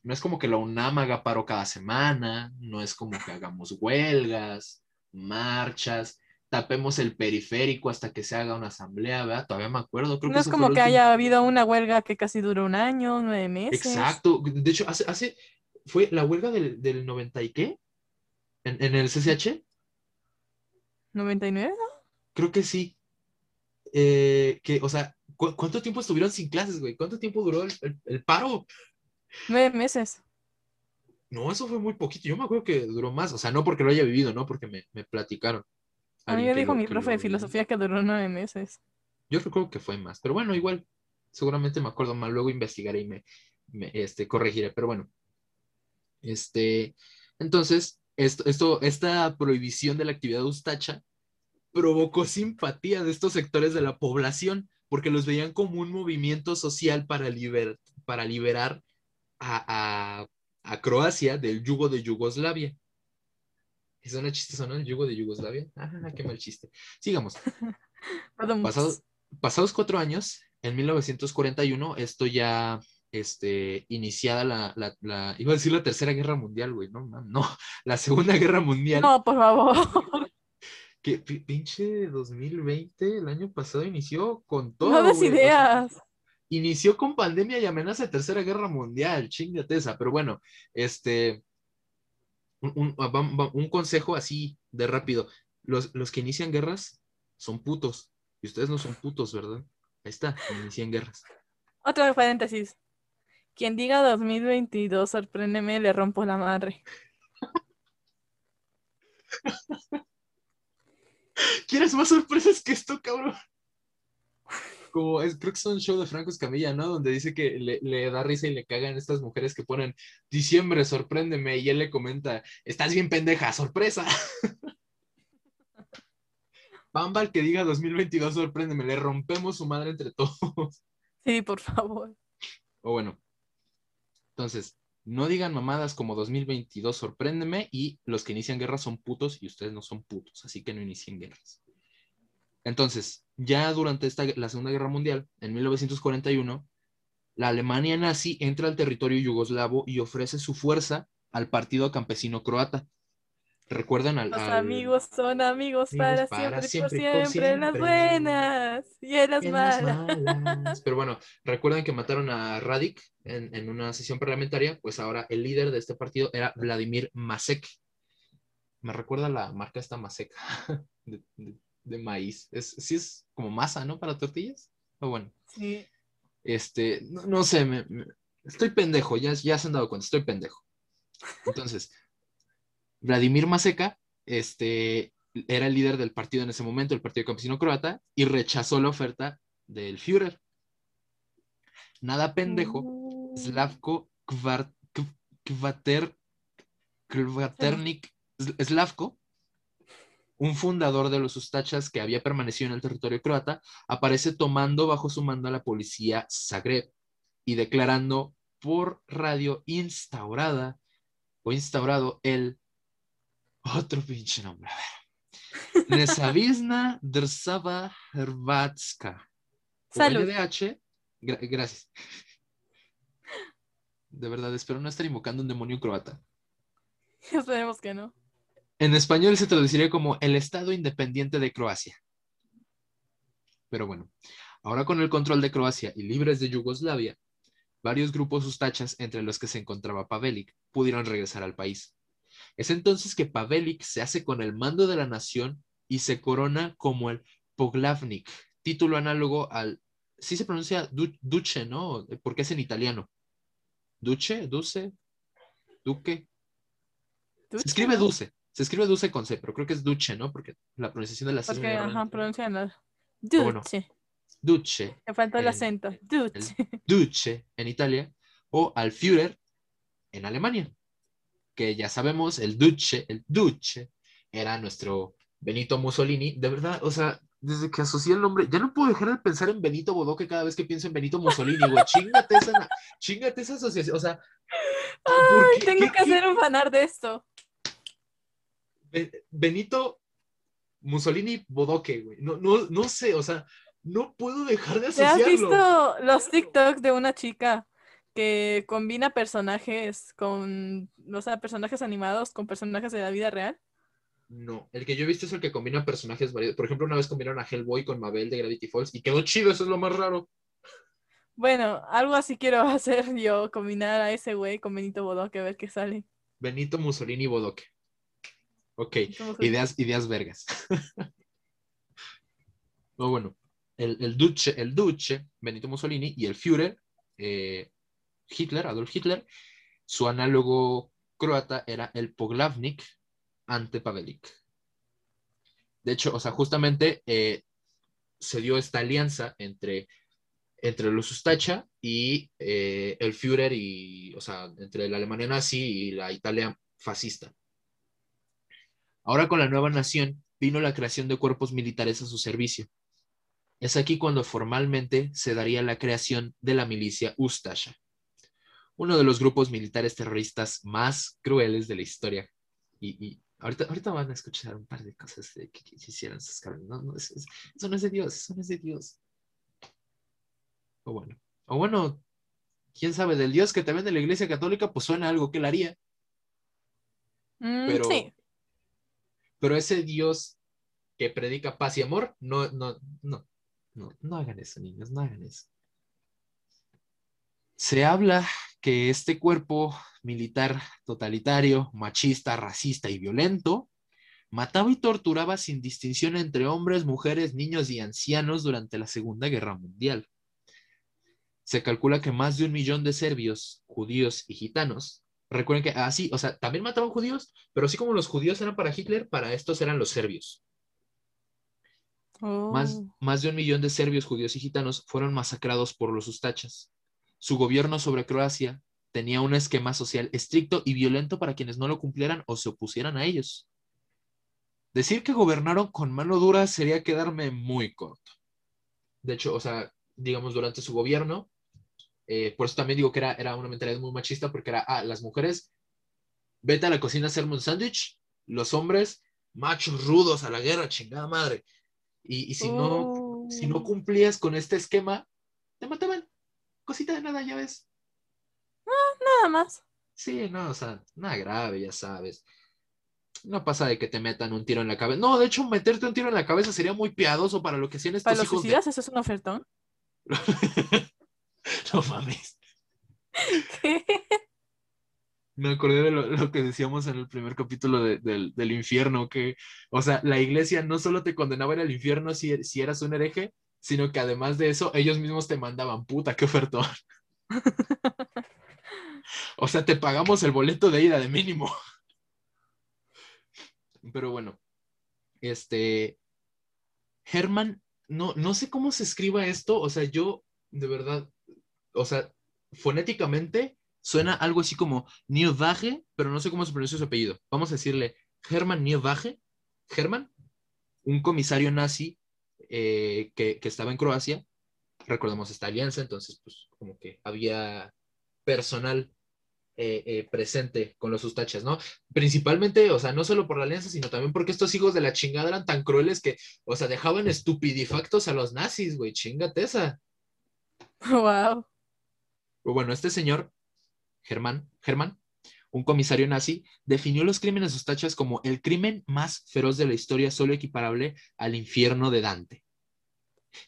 no es como que la UNAM haga paro cada semana, no es como que hagamos huelgas, marchas, tapemos el periférico hasta que se haga una asamblea, ¿verdad? Todavía me acuerdo. no es como que haya habido una huelga que casi duró un año, nueve meses. Exacto. De hecho, hace, hace fue la huelga del, del 90 y qué? ¿En, el CCH? ¿99? Creo que sí. Eh, que, o sea, ¿cuánto tiempo estuvieron sin clases, güey? ¿Cuánto tiempo duró el paro? Nueve meses. No, eso fue muy poquito. Yo me acuerdo que duró más. O sea, no porque lo haya vivido, ¿no? Porque me, me platicaron. A mí me dijo mi profe de filosofía que duró nueve meses. Yo recuerdo que fue más. Pero bueno, igual, seguramente me acuerdo mal. Luego investigaré y me, este, corregiré. Pero bueno. Este, entonces, esto, esto, esta prohibición de la actividad ustacha provocó simpatía de estos sectores de la población porque los veían como un movimiento social para, liber, para liberar a, Croacia del yugo de Yugoslavia. Es una chistosa, ¿no? El yugo de Yugoslavia. Ah, qué mal chiste. Sigamos. pasados cuatro años, en 1941, esto ya este, iniciada la, la, la, iba a decir la Tercera Guerra Mundial, güey, no, no, la Segunda Guerra Mundial. No, por favor. Que pi- pinche 2020, el año pasado inició con todo. No des güey, o sea, ideas. inició con pandemia y amenaza de tercera guerra mundial, chingate esa. Pero bueno, este, un, un consejo así de rápido. Los, los que inician guerras son putos. Y ustedes no son putos, ¿verdad? Ahí está, inician guerras. Otro paréntesis. Quien diga 2022, sorpréndeme, le rompo la madre. ¿Quieres más sorpresas que esto, cabrón? Como es, creo que es un show de Franco Escamilla, ¿no? Donde dice que le, le da risa y le cagan estas mujeres que ponen diciembre, sorpréndeme, y él le comenta, estás bien pendeja, sorpresa. Bamba al que diga 2022, sorpréndeme, le rompemos su madre entre todos. Sí, por favor. O bueno, entonces, no digan mamadas como 2022, sorpréndeme, y los que inician guerras son putos y ustedes no son putos, así que no inicien guerras. Entonces, ya durante esta, la Segunda Guerra Mundial, en 1941, la Alemania nazi entra al territorio yugoslavo y ofrece su fuerza al partido campesino croata. ¿Recuerdan al, Los al- amigos son amigos Amigos para, para siempre, siempre, por por siempre, en las siempre. buenas y en las en las malas. malas? Pero bueno, recuerdan que mataron a Radik en, en una sesión parlamentaria, pues ahora el líder de este partido era Vladimir Masek. Me recuerda la marca esta Masek de, de- de maíz. Es, sí es como masa, ¿no? Para tortillas. O bueno, Sí. este, no, no sé, me- me- estoy pendejo, ya, ya se han dado cuenta, estoy pendejo. Entonces, Vladimir Maseka, este, era el líder del partido en ese momento, el Partido Campesino Croata, y rechazó la oferta del Führer. Nada pendejo, Uh, Slavko Kvater, Kvaternik Slavko, un fundador de los Ustachas que había permanecido en el territorio croata, aparece tomando bajo su mando a la policía Zagreb y declarando por radio instaurada o instaurado el otro pinche nombre. A ver. Nezavisna Drsava Hrvatska. Por Salud. LDH, gra- gracias. De verdad, espero no estar invocando un demonio croata. Esperemos que no. En español se traduciría como el Estado Independiente de Croacia. Pero bueno, ahora con el control de Croacia y libres de Yugoslavia, varios grupos ustachas, entre los que se encontraba Pavelic, pudieron regresar al país. Es entonces que Pavelic se hace con el mando de la nación y se corona como el Poglavnik, título análogo al... Sí se pronuncia du- duce, ¿no? Porque es en italiano. Duce, duce, duque. ¿Tú, Se escribe? Duce. Se escribe Duce con C, pero creo que es Duce, ¿no? Porque la pronunciación de la C es Porque, ajá, pronuncian bueno. Duce. Duce, Me faltó el en- acento. Duce. Duce en Italia, o al Führer en Alemania. Que ya sabemos, el Duce, el Duce, era nuestro Benito Mussolini. De verdad, o sea, desde que asocié el nombre, ya no puedo dejar de pensar en Benito Bodoque cada vez que pienso en Benito Mussolini, güey. Chingate esa, chingate esa asociación. O sea, ¿por Ay, qué- tengo qué- que hacer un fanar de esto. Be- Benito Mussolini Bodoque, güey. No, no, no sé, o sea, no puedo dejar de ¿Te has asociarlo. visto los TikToks de una chica que combina personajes con, o sea, personajes animados con personajes de la vida real? No, el que yo he visto es el que combina personajes variados. Por ejemplo, una vez combinaron a Hellboy con Mabel de Gravity Falls y quedó chido, eso es lo más raro. Bueno, algo así quiero hacer yo, combinar a ese güey con Benito Bodoque, a ver qué sale. Benito Mussolini Bodoque. Ok, ¿Cómo se- ideas, ideas vergas. No, bueno, el, el Duce, el Duce, Benito Mussolini y el Führer, eh, Hitler, Adolf Hitler, su análogo croata era el Poglavnik ante Pavelic. De hecho, o sea, justamente eh, se dio esta alianza entre, entre los Ustacha y eh, el Führer, y, o sea, entre la Alemania nazi y la Italia fascista. Ahora con la nueva nación vino la creación de cuerpos militares a su servicio. Es aquí cuando formalmente se daría la creación de la milicia Ustasha, uno de los grupos militares terroristas más crueles de la historia. Y, y ahorita, ahorita van a escuchar un par de cosas de que, que hicieron esos cabrones. No, no, eso, eso no es de Dios, eso no es de Dios. O bueno, o bueno, quién sabe, del Dios que te vende la Iglesia Católica, pues suena algo que él haría. Mm, Pero, sí. pero ese Dios que predica paz y amor, no, no, no, no, no hagan eso, niños, no hagan eso. Se habla que este cuerpo militar totalitario, machista, racista y violento mataba y torturaba sin distinción entre hombres, mujeres, niños y ancianos durante la Segunda Guerra Mundial. Se calcula que más de un millón de serbios, judíos y gitanos, recuerden que así, o sea, también mataban judíos, pero así como los judíos eran para Hitler, para estos eran los serbios. Más, Oh. más de un millón de serbios, judíos y gitanos fueron masacrados por los ustachas. Su gobierno sobre Croacia tenía un esquema social estricto y violento para quienes no lo cumplieran o se opusieran a ellos. Decir que gobernaron con mano dura sería quedarme muy corto. De hecho, o sea, digamos, durante su gobierno, eh, por eso también digo que era, era una mentalidad muy machista, porque era, ah, las mujeres, vete a la cocina a hacerme un sándwich, los hombres, machos rudos a la guerra, chingada madre. Y, y si, no, si no Oh. cumplías con este esquema, te mataban. Cosita de nada, ya ves. Nada más. Sí, no, o sea, nada grave, ya sabes. No pasa de que te metan un tiro en la cabeza. No, de hecho, meterte un tiro en la cabeza sería muy piadoso para lo que hacían estos Para los hijos de- suicidas, eso es un ofertón. No mames. ¿Qué? Me acordé de lo, lo que decíamos en el primer capítulo de- del, del infierno, que, o sea, la iglesia no solo te condenaba al infierno si, si eras un hereje, sino que además de eso, ellos mismos te mandaban, puta, qué ofertón. o sea, te pagamos el boleto de ida de mínimo. Pero bueno, este, Herman, no, no sé cómo se escriba esto, o sea, yo, de verdad, o sea, fonéticamente suena algo así como Nieuwage, pero no sé cómo se pronuncia su apellido. Vamos a decirle Herman Nieuwage, Herman, un comisario nazi eh, que, que estaba en Croacia. Recordemos esta alianza, entonces, pues, como que había personal eh, eh, presente con los ustachas, ¿no? Principalmente, o sea, no solo por la alianza, sino también porque estos hijos de la chingada eran tan crueles que, o sea, dejaban estupidifactos a los nazis, güey, chingate esa. Wow. Bueno, este señor, Germán, Germán, un comisario nazi, definió los crímenes ustachas como el crimen más feroz de la historia, solo equiparable al infierno de Dante.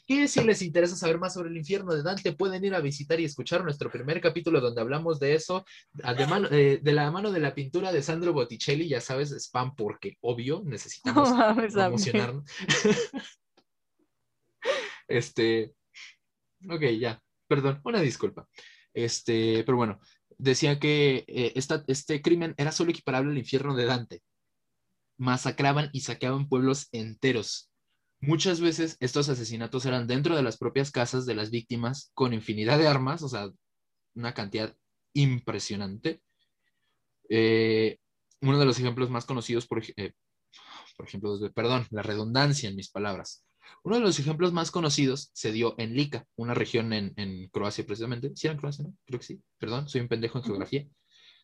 Que si les interesa saber más sobre el infierno de Dante, pueden ir a visitar y escuchar nuestro primer capítulo donde hablamos de eso, de, mano- eh, de la mano de la pintura de Sandro Botticelli, ya sabes, spam porque obvio, No necesitamos promocionarnos. este, ok, ya, perdón, una disculpa. Este, pero bueno, decía que eh, esta- este crimen era solo equiparable al infierno de Dante. Masacraban y saqueaban pueblos enteros. Muchas veces estos asesinatos eran dentro de las propias casas de las víctimas con infinidad de armas, o sea, una cantidad impresionante. Eh, uno de los ejemplos más conocidos, por, eh, por ejemplo, perdón, la redundancia en mis palabras. Uno de los ejemplos más conocidos se dio en Lika, una región en, en Croacia precisamente. ¿Sí era en Croacia, no? Creo que sí. Perdón, soy un pendejo en geografía.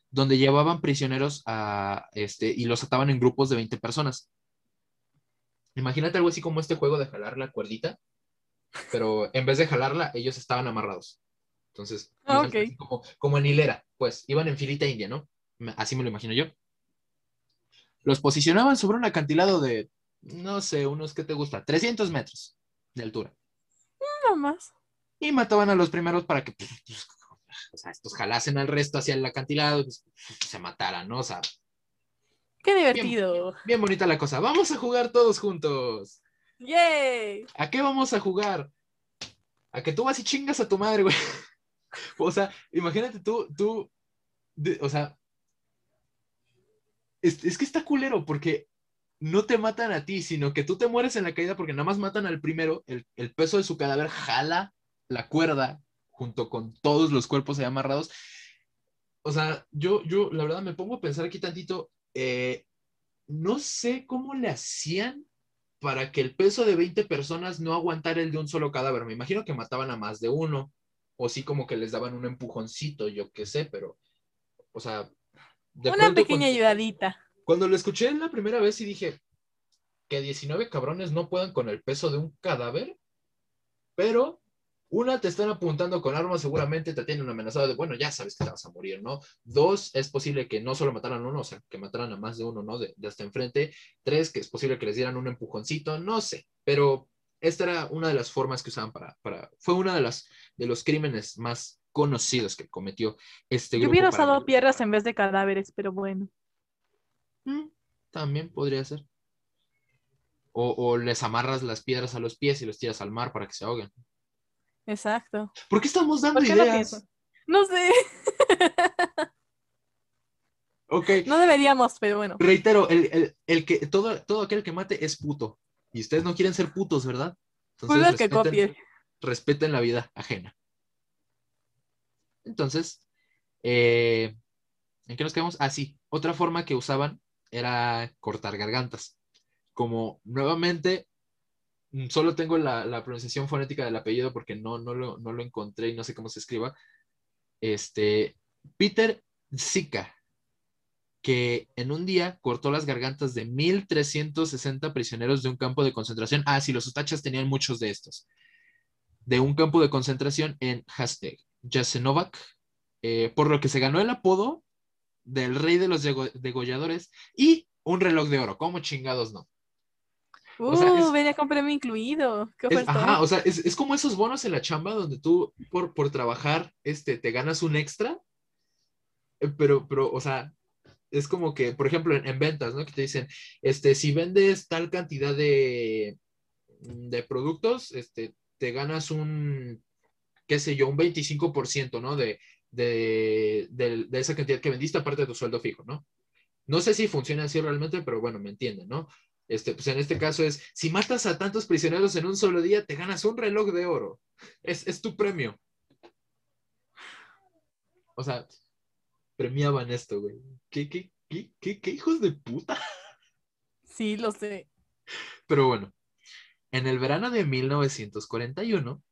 Donde llevaban prisioneros a, este, y los ataban en grupos de 20 personas. Imagínate algo así como este juego de jalar la cuerdita, pero en vez de jalarla, ellos estaban amarrados. Entonces, Ah, iban ok. así como, como en hilera, pues, iban en filita india, ¿no? Así me lo imagino yo. Los posicionaban sobre un acantilado de, no sé, unos que te gusta, 300 metros de altura. Nada más. Y mataban a los primeros para que, pues, pues, o sea, estos jalasen al resto hacia el acantilado y pues, se mataran, ¿no? O sea, Qué divertido. bien bonita la cosa. Vamos a jugar todos juntos. ¡Yay! ¿A qué vamos a jugar? A que tú vas y chingas a tu madre, güey. O sea, imagínate tú, tú, de- o sea, es, es que está culero porque no te matan a ti, sino que tú te mueres en la caída porque nada más matan al primero, el, el peso de su cadáver jala la cuerda junto con todos los cuerpos ahí amarrados. O sea, yo, yo, la verdad, me pongo a pensar aquí tantito, eh, no sé cómo le hacían para que el peso de 20 personas no aguantara el de un solo cadáver. Me imagino que mataban a más de uno, o sí como que les daban un empujoncito, yo qué sé, pero, o sea, de Una pequeña cuando- ayudadita. Cuando lo escuché la primera vez y dije que 19 cabrones no puedan con el peso de un cadáver, pero Una, te están apuntando con armas, seguramente te tienen amenazado de, bueno, ya sabes que te vas a morir, ¿no? Dos, es posible que no solo mataran a uno, o sea, que mataran a más de uno, ¿no? De, de hasta enfrente. Tres, que es posible que les dieran un empujoncito, no sé, pero esta era una de las formas que usaban para, para fue una de las, de los crímenes más conocidos que cometió este Yo grupo. hubiera para usado piedras en vez de cadáveres, pero bueno. Mm, También podría ser. O, o les amarras las piedras a los pies y los tiras al mar para que se ahoguen. Exacto. ¿Por qué estamos dando ¿Por qué no ideas? No sé, ok, no deberíamos, pero bueno. reitero, el, el- el que, todo, todo aquel que mate es puto. Y ustedes no quieren ser putos, ¿verdad? Pues el que respeten- copie. respeten la vida ajena. Entonces, eh, ¿en qué nos quedamos? Ah, sí, otra forma que usaban era cortar gargantas. Como nuevamente, mm, solo tengo la, la pronunciación fonética del apellido porque no, no, lo, no lo encontré y no sé cómo se escriba. Este, Peter Zika, que en un día cortó las gargantas de 1.360 prisioneros de un campo de concentración. Ah, sí, los utachas tenían muchos de estos de un campo de concentración en Hashtag Jasenovac, eh, por lo que se ganó el apodo del rey de los dego- degolladores y un reloj de oro. ¿Cómo chingados no? Uh, O sea, es- venía con premio incluido. ¿Qué Es, ajá, o sea, es, es como esos bonos en la chamba donde tú por, por trabajar este, te ganas un extra, eh, pero, pero, o sea, es como que, por ejemplo, en, en ventas, ¿no? Que te dicen, este, si vendes tal cantidad de, de productos, este, te ganas un, qué sé yo, un 25%, ¿no? De, de, de, de esa cantidad que vendiste aparte de tu sueldo fijo, ¿no? No sé si funciona así realmente, pero bueno, me entienden, ¿no? Este, pues en este caso es, si matas a tantos prisioneros en un solo día, te ganas un reloj de oro. Es, es tu premio. O sea, premiaban esto, güey. ¿Qué, qué, qué, qué, qué hijos de puta? Sí, lo sé. Pero bueno, en el verano de 1941,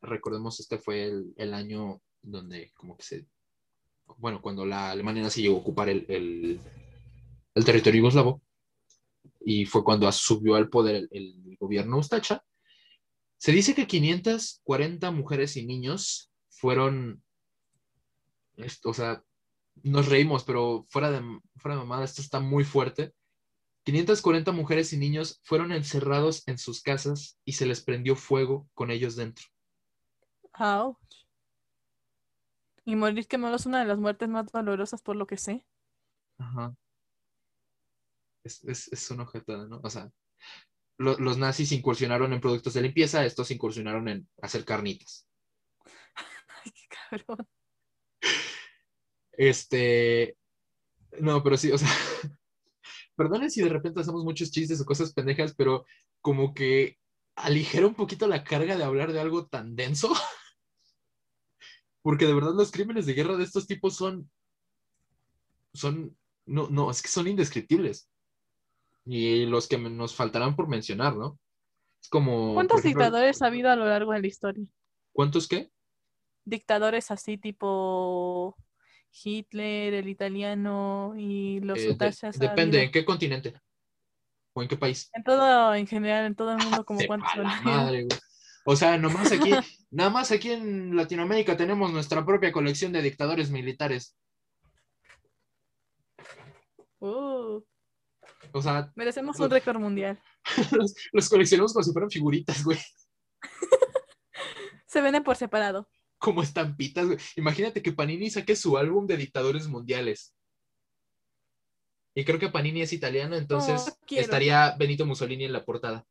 recordemos, este fue el, el año donde como que se, bueno, cuando la Alemania nazi llegó a ocupar el, el, el territorio yugoslavo, y fue cuando subió al poder el, gobierno Ustacha, se dice que 540 mujeres y niños fueron, o sea, nos reímos, pero fuera de, fuera de mamada, esto está muy fuerte. 540 mujeres y niños fueron encerrados en sus casas y se les prendió fuego con ellos dentro. Ouch. Y morir quemado es una de las muertes más dolorosas por lo que sé. Ajá. Es, es, es una ojetada, ¿no? O sea, lo- los nazis incursionaron en productos de limpieza, estos incursionaron en hacer carnitas. Ay, qué cabrón. Este, no, pero sí, o sea, perdonen si de repente hacemos muchos chistes o cosas pendejas, pero como que aligera un poquito la carga de hablar de algo tan denso. Porque de verdad los crímenes de guerra de estos tipos son, son, no, no, es que son indescriptibles. Y los que nos faltarán por mencionar, ¿no? Es como... ¿Cuántos ejemplo, dictadores ha habido a lo largo de la historia? ¿Cuántos qué? Dictadores así tipo Hitler, el italiano y los Eh, de- utachas. ha depende? ¿en qué continente? ¿O en qué país? En todo, en general, en todo el mundo, como Sepa cuántos madre, güey. O sea, nomás aquí, nada más aquí en Latinoamérica tenemos nuestra propia colección de dictadores militares. Uh, O sea, merecemos un récord mundial. los, los coleccionamos como si fueran figuritas, güey. Se venden por separado. Como estampitas, güey. Imagínate que Panini saque su álbum de dictadores mundiales. Y creo que Panini es italiano, entonces Oh, estaría Benito Mussolini en la portada.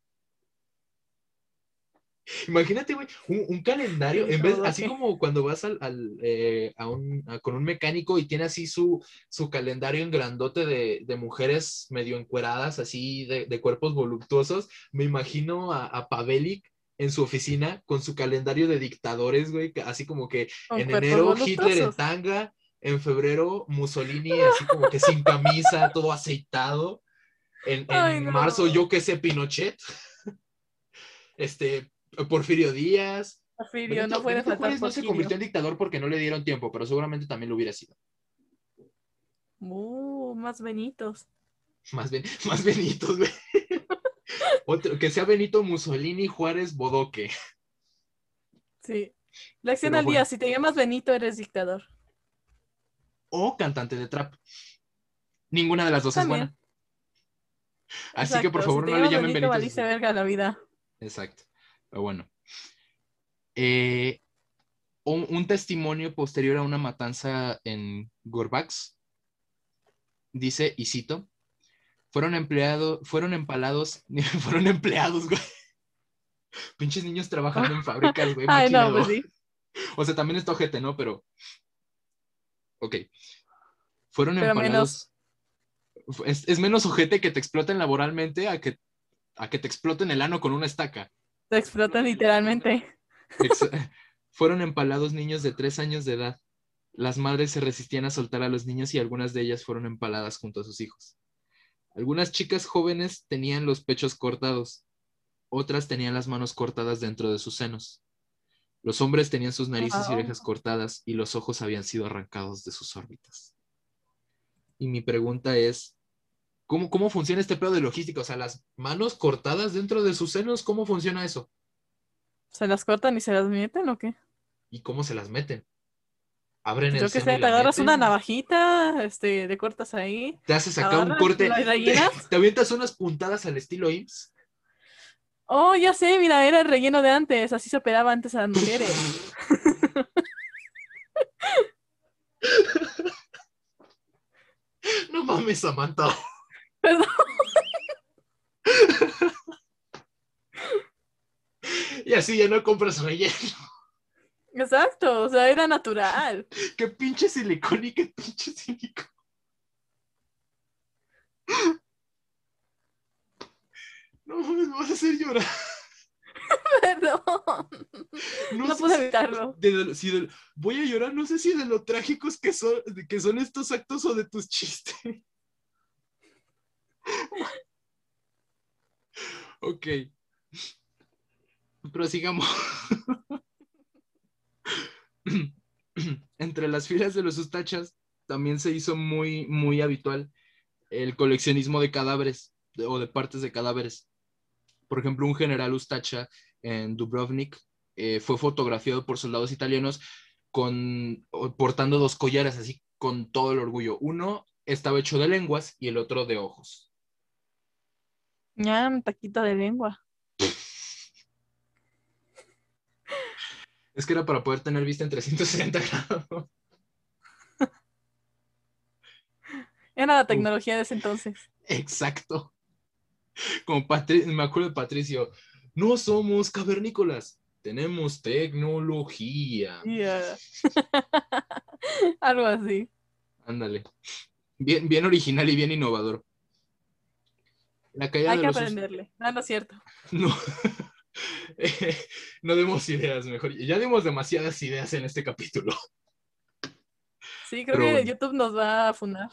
Imagínate, güey, un, un calendario, en vez, así como cuando vas al, al, eh, a un, a- con un mecánico y tiene así su, su calendario en grandote de, de mujeres medio encueradas, así de, de cuerpos voluptuosos, me imagino a, a Pavelic en su oficina con su calendario de dictadores, güey, así como que Con en enero Hitler en tanga, en febrero Mussolini así como que sin camisa, todo aceitado. En, en Ay, no. marzo, yo que sé, Pinochet. Este, Porfirio Díaz. Porfirio, Benito- no puede faltar Juárez no se Porfirio. convirtió en dictador porque no le dieron tiempo, pero seguramente también lo hubiera sido. Uh, más Benitos. Más, ben, más Benitos, güey. Otro, que sea Benito Mussolini Juárez Bodoque. Sí. Lección Pero al día, bueno. si te llamas Benito, eres dictador. O cantante de trap. Ninguna de las dos También. es buena. Así que por favor si no le llamen Benito, Benito. verga la vida. Exacto. Pero bueno. Eh, un, un testimonio posterior a una matanza en Gorbax dice, y cito, fueron empleados, fueron empalados, fueron empleados, güey. Pinches niños trabajando en fábricas, güey. Ay, no, pues sí. O sea, también está ojete, ¿no? Pero. Ok. Fueron Pero empalados. Es, es menos ojete que te exploten laboralmente a que, a que te exploten el ano con una estaca. Te explotan literalmente. Fueron empalados niños de tres años de edad. Las madres se resistían a soltar a los niños y algunas de ellas fueron empaladas junto a sus hijos. Algunas chicas jóvenes tenían los pechos cortados, otras tenían las manos cortadas dentro de sus senos. Los hombres tenían sus narices y orejas cortadas y los ojos habían sido arrancados de sus órbitas. Y mi pregunta es, ¿cómo, cómo funciona este pedo de logística? O sea, las manos cortadas dentro de sus senos, ¿cómo funciona eso? ¿Se las cortan y se las meten o qué? ¿Y cómo se las meten? Abren el Yo que seno sé, te agarras meten. una navajita, este, le cortas ahí. Te haces acá un corte. Te, te avientas unas puntadas al estilo IMSS. Oh, ya sé, mira, era el relleno de antes, así se operaba antes a las mujeres. No mames, Samantha. Perdón. Y así ya no compras relleno. Exacto, o sea, era natural. Qué pinche silicón y qué pinche silicón. No mames, me vas a hacer llorar. Perdón. No sé pude si- evitarlo. de lo- si de- voy a llorar, no sé si de lo trágicos que son, que son estos actos o de tus chistes. Ok. Prosigamos. Entre las filas de los ustachas también se hizo muy, muy habitual el coleccionismo de cadáveres o de partes de cadáveres. Por ejemplo, un general ustacha en Dubrovnik eh, fue fotografiado por soldados italianos con, portando dos collares así con todo el orgullo. Uno estaba hecho de lenguas y el otro de ojos. Ñam, taquito de lengua. Es que era para poder tener vista en 360 grados. Era la tecnología de ese entonces. Exacto. Como Patri- me acuerdo de Patricio, no somos cavernícolas, tenemos tecnología. Yeah. Algo así. Ándale. Bien, bien original y bien innovador. La caída Hay de que los aprenderle. No, no es cierto. No. Eh, no demos ideas, mejor. Ya dimos demasiadas ideas en este capítulo. Sí, creo Pero que. YouTube nos va a funar.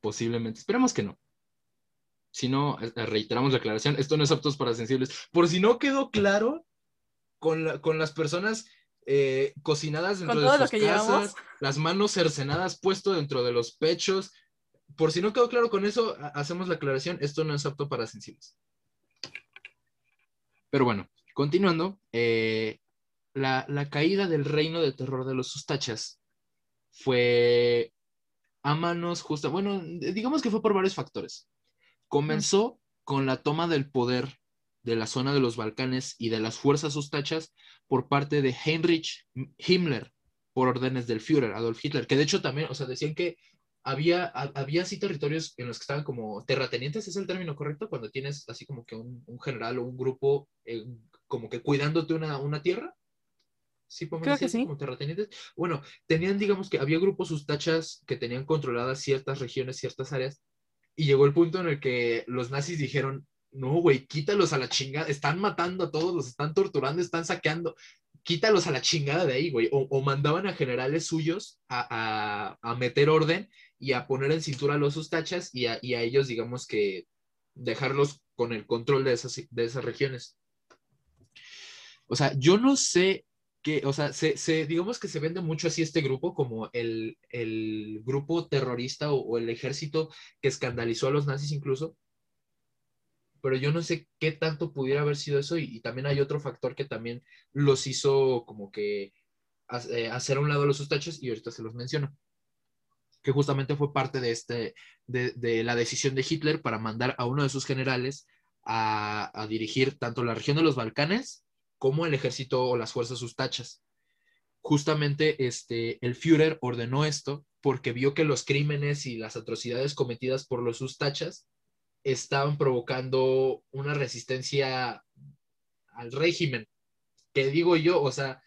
Posiblemente. Esperemos que no. Si no, eh, reiteramos la aclaración. Esto no es aptos para sensibles. Por si no quedó claro, con, la- con las personas eh, cocinadas dentro de sus que casas, llevamos. las manos cercenadas puesto dentro de los pechos. Por si no quedó claro con eso, ha- hacemos la aclaración. Esto no es apto para sensibles. Pero bueno, continuando, eh, la, la caída del reino de terror de los ustachas fue a manos justa, bueno, digamos que fue por varios factores. Comenzó con la toma del poder de la zona de los Balcanes y de las fuerzas ustachas por parte de Heinrich Himmler por órdenes del Führer, Adolf Hitler, que de hecho también, o sea, decían que había, ha- había así territorios en los que estaban como terratenientes, ¿es el término correcto? Cuando tienes así como que un, un general o un grupo eh, como que cuidándote una, una tierra. Sí, Creo que sí. como terratenientes. Bueno, tenían, digamos que había grupos ustachas que tenían controladas ciertas regiones, ciertas áreas, y llegó el punto en el que los nazis dijeron, no, güey, quítalos a la chingada, están matando a todos, los están torturando, están saqueando, quítalos a la chingada de ahí, güey. O, o mandaban a generales suyos a, a- a meter orden y a poner en cintura a los ustachas y a, y a ellos, digamos que, dejarlos con el control de esas, de esas regiones. O sea, yo no sé que, o sea, se, digamos que se vende mucho así este grupo como el, el grupo terrorista o, el ejército que escandalizó a los nazis incluso. pero yo no sé qué tanto pudiera haber sido eso y, también hay otro factor que también los hizo como que eh, hacer a un lado los sustachos y ahorita se los menciono que justamente fue parte de, este, de, la decisión de Hitler para mandar a uno de sus generales a, dirigir tanto la región de los Balcanes como el ejército o las fuerzas sustachas. Justamente este, el Führer ordenó esto porque vio que los crímenes y las atrocidades cometidas por los sustachas estaban provocando una resistencia al régimen. Que digo yo, o sea,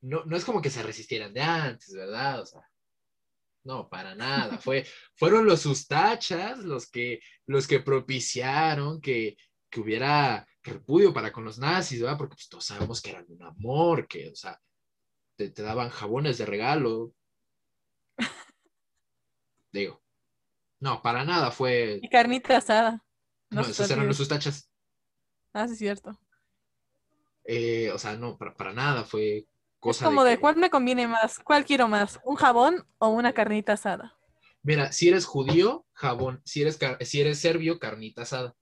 no, no es como que se resistieran de antes, ¿verdad? O sea, no, para nada. Fue, fueron los sustachas los que, los que propiciaron que, que hubiera repudio para con los nazis, ¿verdad? Porque pues, todos sabemos que eran un amor, que, o sea, te, te daban jabones de regalo. Digo, no, para nada fue. Y carnita asada. No, se esos eran los sustachas. Ah, sí, es cierto. Eh, o sea, no, para, para nada fue Es como de que- cuál me conviene más, cuál quiero más, un jabón o una carnita asada. Mira, si eres judío, jabón. Si eres, car- si eres serbio, carnita asada.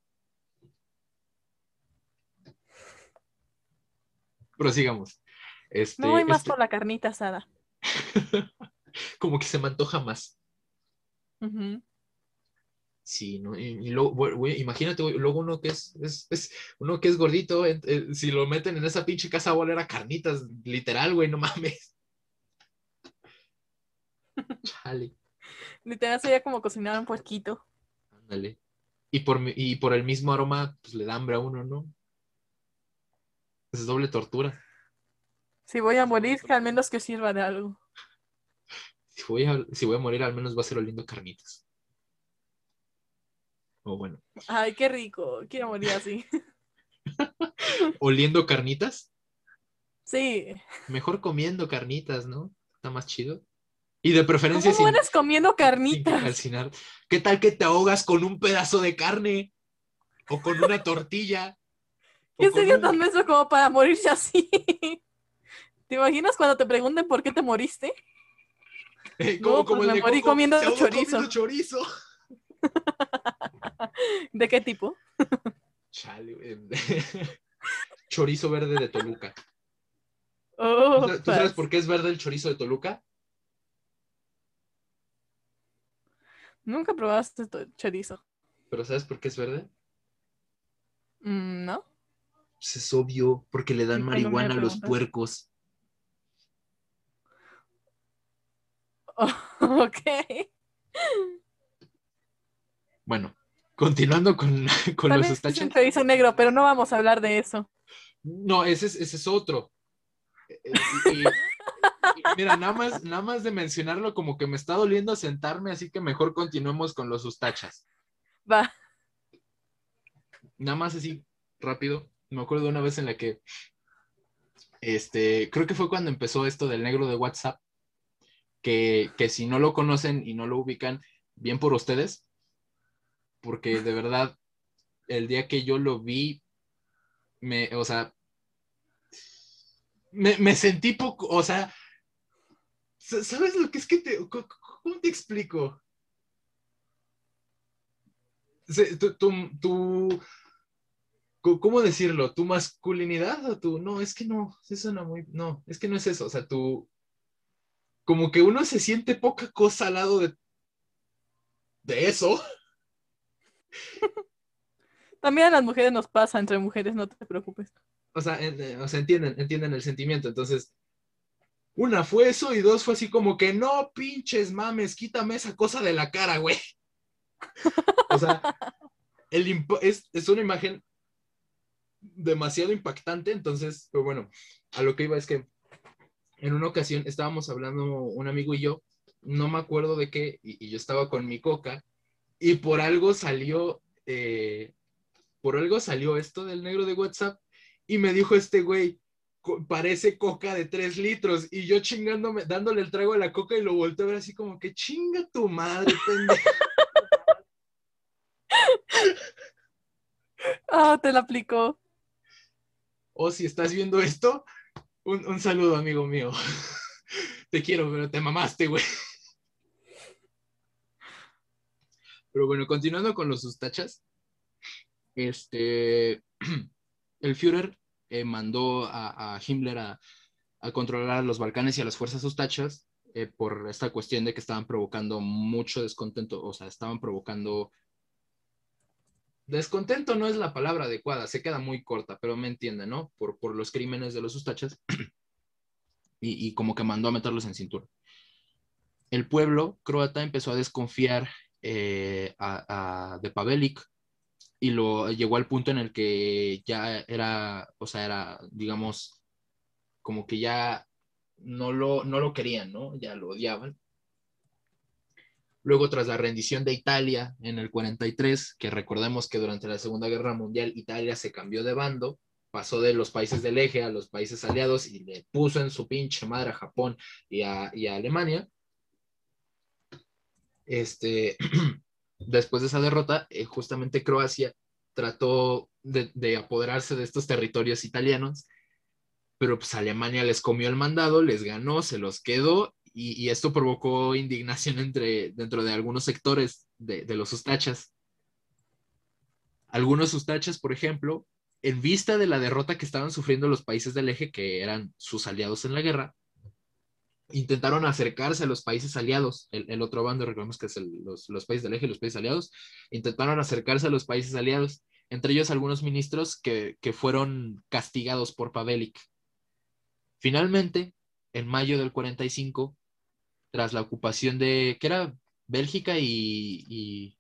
Prosigamos. Este, Me voy más este- por la carnita asada. como que se me antoja más. Ujú. Sí, ¿no? Y, y luego, imagínate, güey, luego uno que es, es, es- uno que es gordito, eh, si lo meten en esa pinche casa va a oler a carnitas, literal, güey, no mames. Chale, Literal sería como cocinar un puerquito. ándale. Y por, y por el mismo aroma, pues le da hambre a uno, ¿no? Es doble tortura. Si voy a morir, que al menos que sirva de algo. Si voy a, si voy a morir, al menos va a ser oliendo carnitas. O bueno, Ay, qué rico. Quiero morir así. oliendo carnitas, Sí. mejor comiendo carnitas, ¿no? Está más chido. Y de preferencia ¿Cómo sin, mueres comiendo carnitas? calcinar. ¿Qué tal que te ahogas con un pedazo de carne? O con una tortilla. ¿Qué sería tan menso como para morirse así? ¿Te imaginas cuando te pregunten por qué te moriste? Eh, No, pues me morí Coco, comiendo se ahogó chorizo. comiendo chorizo. ¿De qué tipo? Chale, chorizo verde de Toluca. Oh, ¿Tú sa- ¿Tú sabes por qué es verde el chorizo de Toluca? Nunca probaste chorizo. ¿Pero sabes por qué es verde? Mm, ¿No? Pues es obvio, porque le dan ¿Y cuándo me marihuana a los puercos. ok. Bueno, continuando con, con los estachos. un chorizo negro, pero no vamos a hablar de eso. No, ese es, ese es otro. Eh, eh, y- y- y mira, nada más, nada más de mencionarlo, como que me está doliendo sentarme, así que mejor continuemos con los sustachas. Va. Nada más así, rápido. Me acuerdo de una vez en la que, este, creo que fue cuando empezó esto del negro de WhatsApp, que, que si no lo conocen y no lo ubican, bien por ustedes, porque de verdad, el día que yo lo vi, me, o sea, me, me sentí poco, o sea, sa- ¿sabes lo que es que te, cómo te explico? Tu, tu- ¿cómo decirlo? ¿Tu masculinidad o tu, no, es que no, eso no muy, no, es que no es eso, o sea, tu, como que uno se siente poca cosa al lado de, de eso. También a las mujeres nos pasa, entre mujeres, no te preocupes. O sea, en- eh, o sea, entienden, entienden el sentimiento. Entonces, una fue eso y dos fue así como que no pinches mames, quítame esa cosa de la cara, güey. O sea, el es, es una imagen demasiado impactante. Entonces, pero bueno, a lo que iba es que en una ocasión estábamos hablando un amigo y yo, no me acuerdo de qué, y, y yo estaba con mi coca, y por algo salió, eh, por algo salió esto del negro de WhatsApp, y me dijo este güey, "Co- parece coca de tres litros, y yo chingándome, dándole el trago a la coca y lo volteé a ver así como que chinga tu madre, pendejo. Ah, te la aplicó. O si estás viendo esto, un, un saludo, amigo mío. Te quiero, pero te mamaste, güey. Pero bueno, continuando con los sustachas, este, el Führer eh, mandó a, a Himmler a, a, controlar los Balcanes y a las fuerzas ustachas eh, por esta cuestión de que estaban provocando mucho descontento, o sea, estaban provocando... Descontento no es la palabra adecuada, se queda muy corta, pero me entiende, ¿no? Por, por los crímenes de los ustachas y, y como que mandó a meterlos en cintura. El pueblo croata empezó a desconfiar eh, a, a, de Pavelic y lo llegó al punto en el que ya era, o sea, era, digamos, como que ya no lo, no lo querían, ¿no? Ya lo odiaban. Luego, tras la rendición de Italia en el 43, que recordemos que durante la Segunda Guerra Mundial Italia se cambió de bando, pasó de los países del eje a los países aliados y le puso en su pinche madre a Japón y a, y a Alemania. Este, después de esa derrota, eh, justamente Croacia trató de, de, apoderarse de estos territorios italianos, pero pues Alemania les comió el mandado, les ganó, se los quedó y, y esto provocó indignación entre, dentro de algunos sectores de, de los ustachas. Algunos ustachas, por ejemplo, en vista de la derrota que estaban sufriendo los países del eje, que eran sus aliados en la guerra, intentaron acercarse a los países aliados, el, otro bando, recordemos que es los, los, países del eje, los países aliados, intentaron acercarse a los países aliados, entre ellos algunos ministros que, que fueron castigados por Pavelic. Finalmente, en mayo del 45, tras la ocupación de, ¿qué era? Bélgica y, y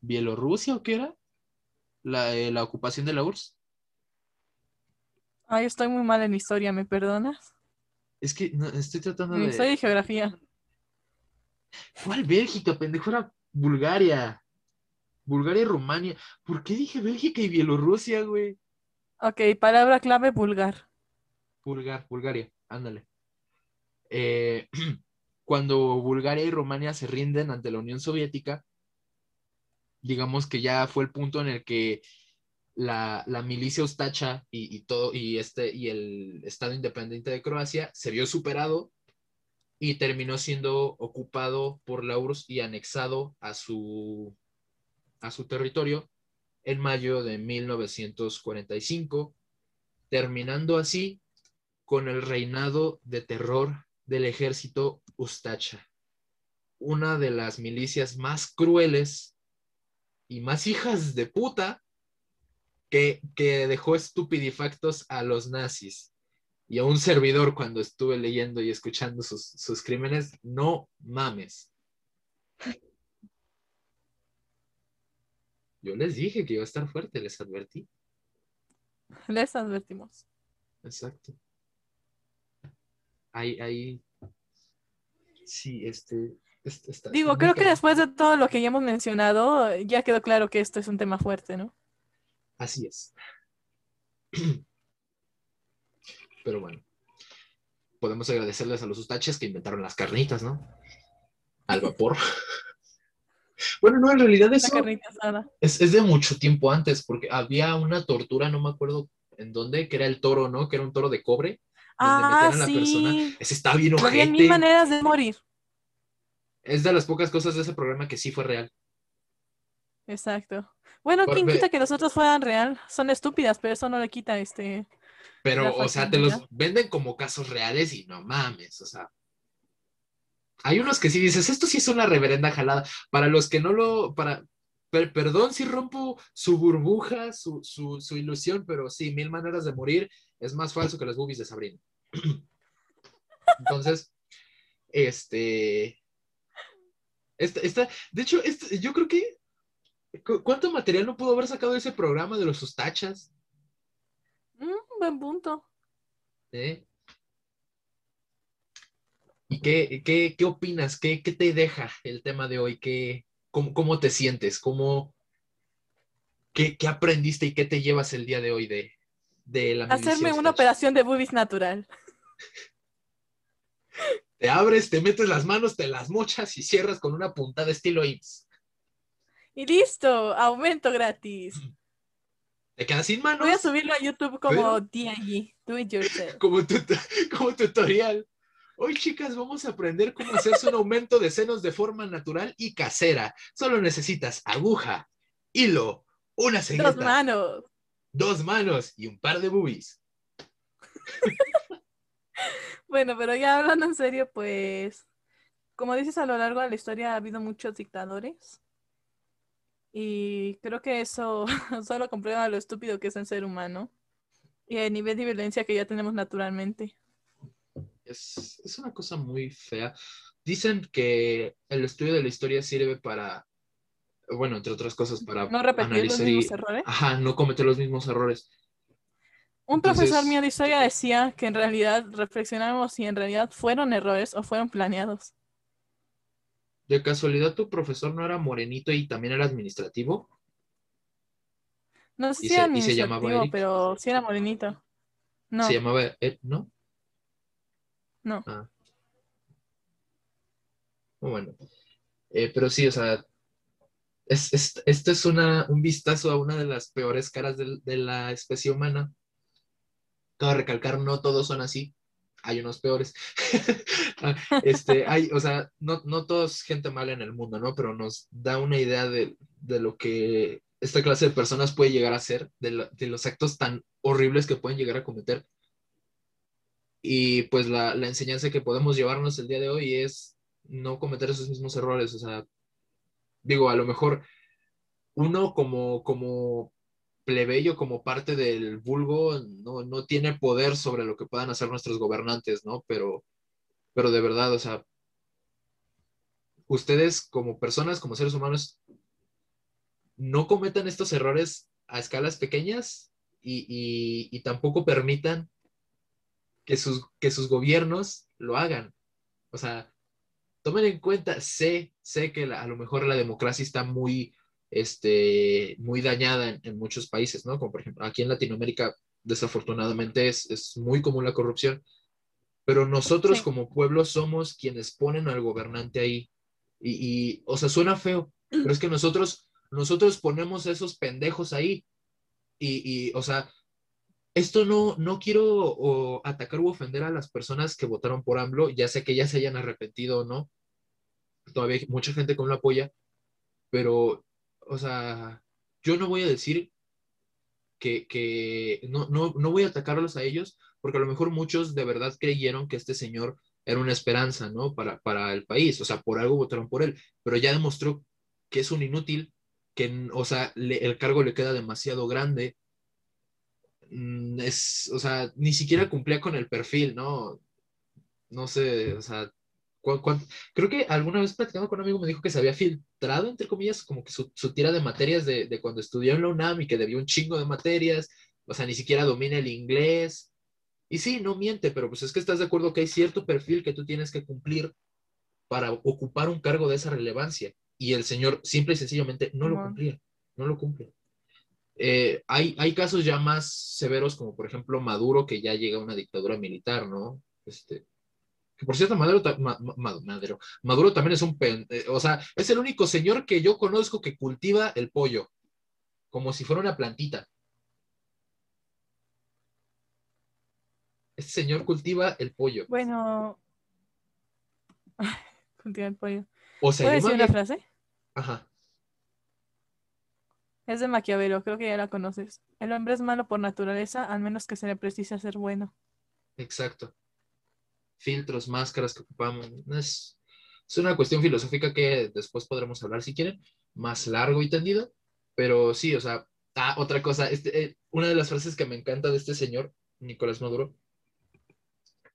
Bielorrusia o qué era? La, eh, la ocupación de la URSS. Ay, estoy muy mal en historia, ¿me perdonas? Es que no, estoy tratando de. Soy de geografía. ¿Cuál Bélgica, pendejo? Era Bulgaria. Bulgaria y Rumania. ¿Por qué dije Bélgica y Bielorrusia, güey? Ok, palabra clave vulgar. Bulgar, Bulgaria, ándale. Eh, cuando Bulgaria y Rumania se rinden ante la Unión Soviética, digamos que ya fue el punto en el que la, milicia ustacha y, todo, y, este, y el Estado Independiente de Croacia se vio superado y terminó siendo ocupado por la URSS y anexado a su, a su territorio en mayo de 1945, terminando así con el reinado de terror del ejército ustacha, una de las milicias más crueles y más hijas de puta que, que dejó estupidifactos a los nazis y a un servidor cuando estuve leyendo y escuchando sus, sus crímenes, no mames. Yo les dije que iba a estar fuerte, les advertí. Les advertimos. Exacto. Ahí, ahí. Sí, este. este está, Digo, creo que después de todo lo que ya hemos mencionado, ya quedó claro que esto es un tema fuerte, ¿no? Así es. Pero bueno, podemos agradecerles a los ustaches que inventaron las carnitas, ¿no? Al vapor. bueno, no, en realidad eso es, es, de mucho tiempo antes, porque había una tortura, no me acuerdo en dónde, que era el toro, ¿no? Que era un toro de cobre. Ah, a sí. persona. Ese está bien ojete. Había mil maneras de morir. Es de las pocas cosas de ese programa que sí fue real. Exacto. Bueno, ¿quién quita que los otros fueran real? Son estúpidas, pero eso no le quita este. Pero, o sea, te los venden como casos reales y no mames, o sea. Hay unos que sí dices, esto sí es una reverenda jalada. Para los que no lo, para, per, perdón si rompo su burbuja, su, su, su, ilusión, pero sí, mil maneras de morir es más falso que las boobies de Sabrina. Entonces, este, esta, esta, de hecho, este, yo creo que ¿Cuánto material no pudo haber sacado de ese programa de los sustachas? Mm, buen punto. ¿Eh? ¿Y qué, qué, qué opinas? ¿Qué, ¿Qué, te deja el tema de hoy? ¿Qué, cómo, cómo, te sientes? ¿Cómo, qué, qué, aprendiste y qué te llevas el día de hoy de, de la Hacerme una operación de boobies natural. Te abres, te metes las manos, te las mochas y cierras con una puntada estilo IMSS. Y listo, aumento gratis. Te quedas sin manos. Voy a subirlo a YouTube como DIY, do it yourself. Como, tut como tutorial. Hoy, chicas, vamos a aprender cómo hacerse un aumento de senos de forma natural y casera. Solo necesitas aguja, hilo, Una cegueta. Dos manos. Dos manos y un par de boobies. Bueno, pero ya hablando en serio, pues, como dices, a lo largo de la historia ha habido muchos dictadores. Y creo que eso solo comprueba lo estúpido que es el ser humano y el nivel de violencia que ya tenemos naturalmente. Es, es una cosa muy fea. Dicen que el estudio de la historia sirve para, bueno, entre otras cosas, para No repetir los analizar mismos y, errores. ajá, no cometer los mismos errores. Un Entonces- profesor mío de historia decía que en realidad reflexionamos si en realidad fueron errores o fueron planeados. ¿De casualidad tu profesor no era morenito y también era administrativo? No sé ¿Y si era administrativo, Eric? pero sí era morenito. No, Se llamaba Ed, ¿no? no. Ah. Bueno, Eh, pero sí, o sea, es, es- esto es una, un vistazo a una de las peores caras del- de, la especie humana. Cabe recalcar, no todos son así, hay unos peores. Ah, este, hay, o sea, no, no todos gente mala en el mundo, ¿no? Pero nos da una idea de, de lo que esta clase de personas puede llegar a ser, de, de los actos tan horribles que pueden llegar a cometer. Y pues la, la enseñanza que podemos llevarnos el día de hoy es no cometer esos mismos errores. O sea, digo, a lo mejor uno como, como plebeyo, como parte del vulgo, no, no tiene poder sobre lo que puedan hacer nuestros gobernantes, ¿no? Pero, pero de verdad, o sea, ustedes como personas, como seres humanos, no cometan estos errores a escalas pequeñas y, y- tampoco permitan que sus, que sus gobiernos lo hagan. O sea, tomen en cuenta, sé, sé que a lo mejor la democracia está muy, este, muy dañada en, en muchos países, ¿no? Como por ejemplo, aquí en Latinoamérica, desafortunadamente, es, es muy común la corrupción, pero nosotros Sí. como pueblo somos quienes ponen al gobernante ahí. Y, y, o sea, suena feo, pero es que nosotros, nosotros ponemos a esos pendejos ahí. Y, y, o sea, esto no, no quiero o, atacar u ofender a las personas que votaron por AMLO, ya sé que ya se hayan arrepentido o no. Todavía hay mucha gente que no lo apoya, pero, o sea, yo no voy a decir que, que no, no, no voy a atacarlos a ellos, porque a lo mejor muchos de verdad creyeron que este señor era una esperanza, ¿no? Para, para el país, o sea, por algo votaron por él, pero ya demostró que es un inútil, que, o sea, el cargo le queda demasiado grande, Mm, es, o sea, ni siquiera cumplía con el perfil, ¿no? No sé, o sea, ¿cuán- cuán- creo que alguna vez platicando con un amigo me dijo que se había filtrado, entre comillas, como que su, su tira de materias de, de cuando estudió en la UNAM y que debió un chingo de materias, o sea, ni siquiera domina el inglés. Y sí, no miente, pero pues es que estás de acuerdo que hay cierto perfil que tú tienes que cumplir para ocupar un cargo de esa relevancia. Y el señor simple y sencillamente no lo cumplía, no lo cumple. Eh, hay, hay casos ya más severos, como por ejemplo Maduro, que ya llega a una dictadura militar, ¿no? Este, que por cierto, Maduro, ta- Ma- Ma- Ma- Maduro, Maduro también es un pen, eh, o sea, es el único señor que yo conozco que cultiva el pollo, como si fuera una plantita. Este señor cultiva el pollo. Bueno. Continúa el pollo. O sea, ¿Puedo decir una frase? Ajá. Es de Maquiavelo, creo que ya la conoces. El hombre es malo por naturaleza, al menos que se le precise ser bueno. Exacto. Filtros, máscaras que ocupamos. Es, es una cuestión filosófica que después podremos hablar si quieren, más largo y tendido. Pero sí, o sea, ah, otra cosa, este, eh, una de las frases que me encanta de este señor, Nicolás Maduro,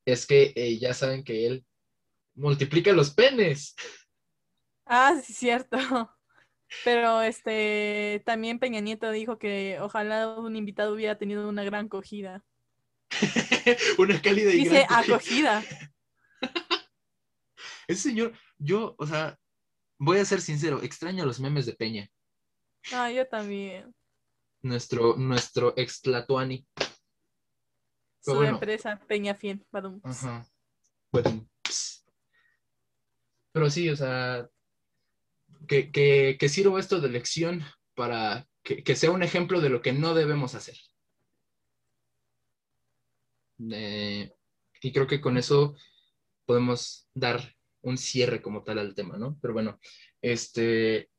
es que eh, ya saben que él multiplica los penes. Ah, sí, cierto. Pero este también Peña Nieto dijo que ojalá un invitado hubiera tenido una gran acogida. una cálida y Dice acogida. Ese señor, yo, o sea, voy a ser sincero, extraño los memes de Peña. Ah, yo también. Nuestro, nuestro ex Tlatuani. Su bueno. empresa Peña Fiel. badum. Ajá. Ps. Pero sí, o sea, que, que, que sirva esto de lección para que, que sea un ejemplo de lo que no debemos hacer. Eh, y creo que con eso podemos dar un cierre como tal al tema, ¿no? Pero bueno, este,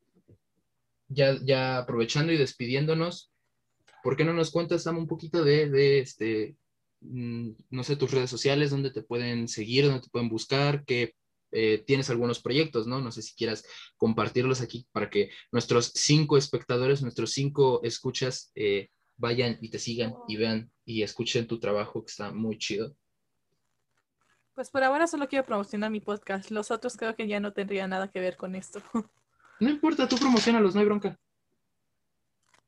ya, ya aprovechando y despidiéndonos, ¿por qué no nos cuentas, un poquito de, de este, mm, no sé, tus redes sociales, dónde te pueden seguir, dónde te pueden buscar, qué eh, tienes algunos proyectos, ¿no? No sé si quieras compartirlos aquí para que nuestros cinco espectadores, nuestros cinco escuchas eh, vayan y te sigan y vean y escuchen tu trabajo que está muy chido. Pues por ahora solo quiero promocionar mi podcast. Los otros creo que ya no tendría nada que ver con esto. No importa, tú promocionalos, no hay bronca.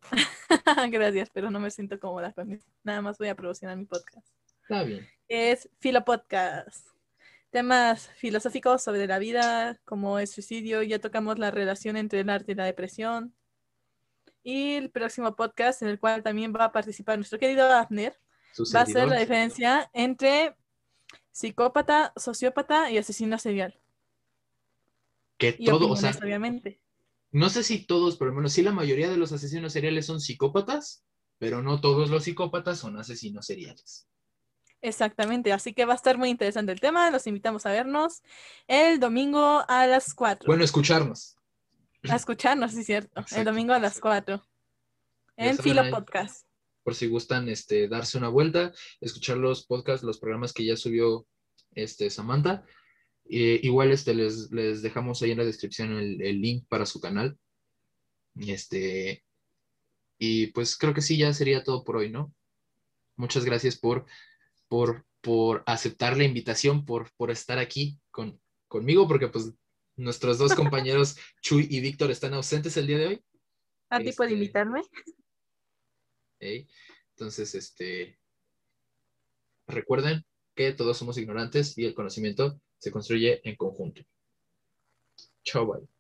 Gracias, pero no me siento cómoda con eso. Nada más voy a promocionar mi podcast. Está bien. Es Filo Podcast temas filosóficos sobre la vida, como el suicidio, ya tocamos la relación entre el arte y la depresión. Y el próximo podcast, en el cual también va a participar nuestro querido Abner, va a ser la diferencia entre psicópata, sociópata y asesino serial. Que todo, o sea, obviamente. No sé si todos, pero menos sí la mayoría de los asesinos seriales son psicópatas, pero no todos los psicópatas son asesinos seriales. Exactamente, así que va a estar muy interesante el tema. Los invitamos a vernos el domingo a las 4. Bueno, escucharnos. A escucharnos, sí, cierto. El domingo a las 4. En Filo Podcast. Por si gustan este, darse una vuelta, escuchar los podcasts, los programas que ya subió este, Samantha. igual este, les, les, dejamos ahí en la descripción el, el link para su canal. Este, y pues creo que sí, ya sería todo por hoy, ¿no? Muchas gracias por por, aceptar la invitación, por, por estar aquí con, conmigo, porque pues nuestros dos compañeros, Chuy y Víctor, están ausentes el día de hoy. ¿A ti este, invitarme? Entonces, este, recuerden que todos somos ignorantes y el conocimiento se construye en conjunto. Chao, bye.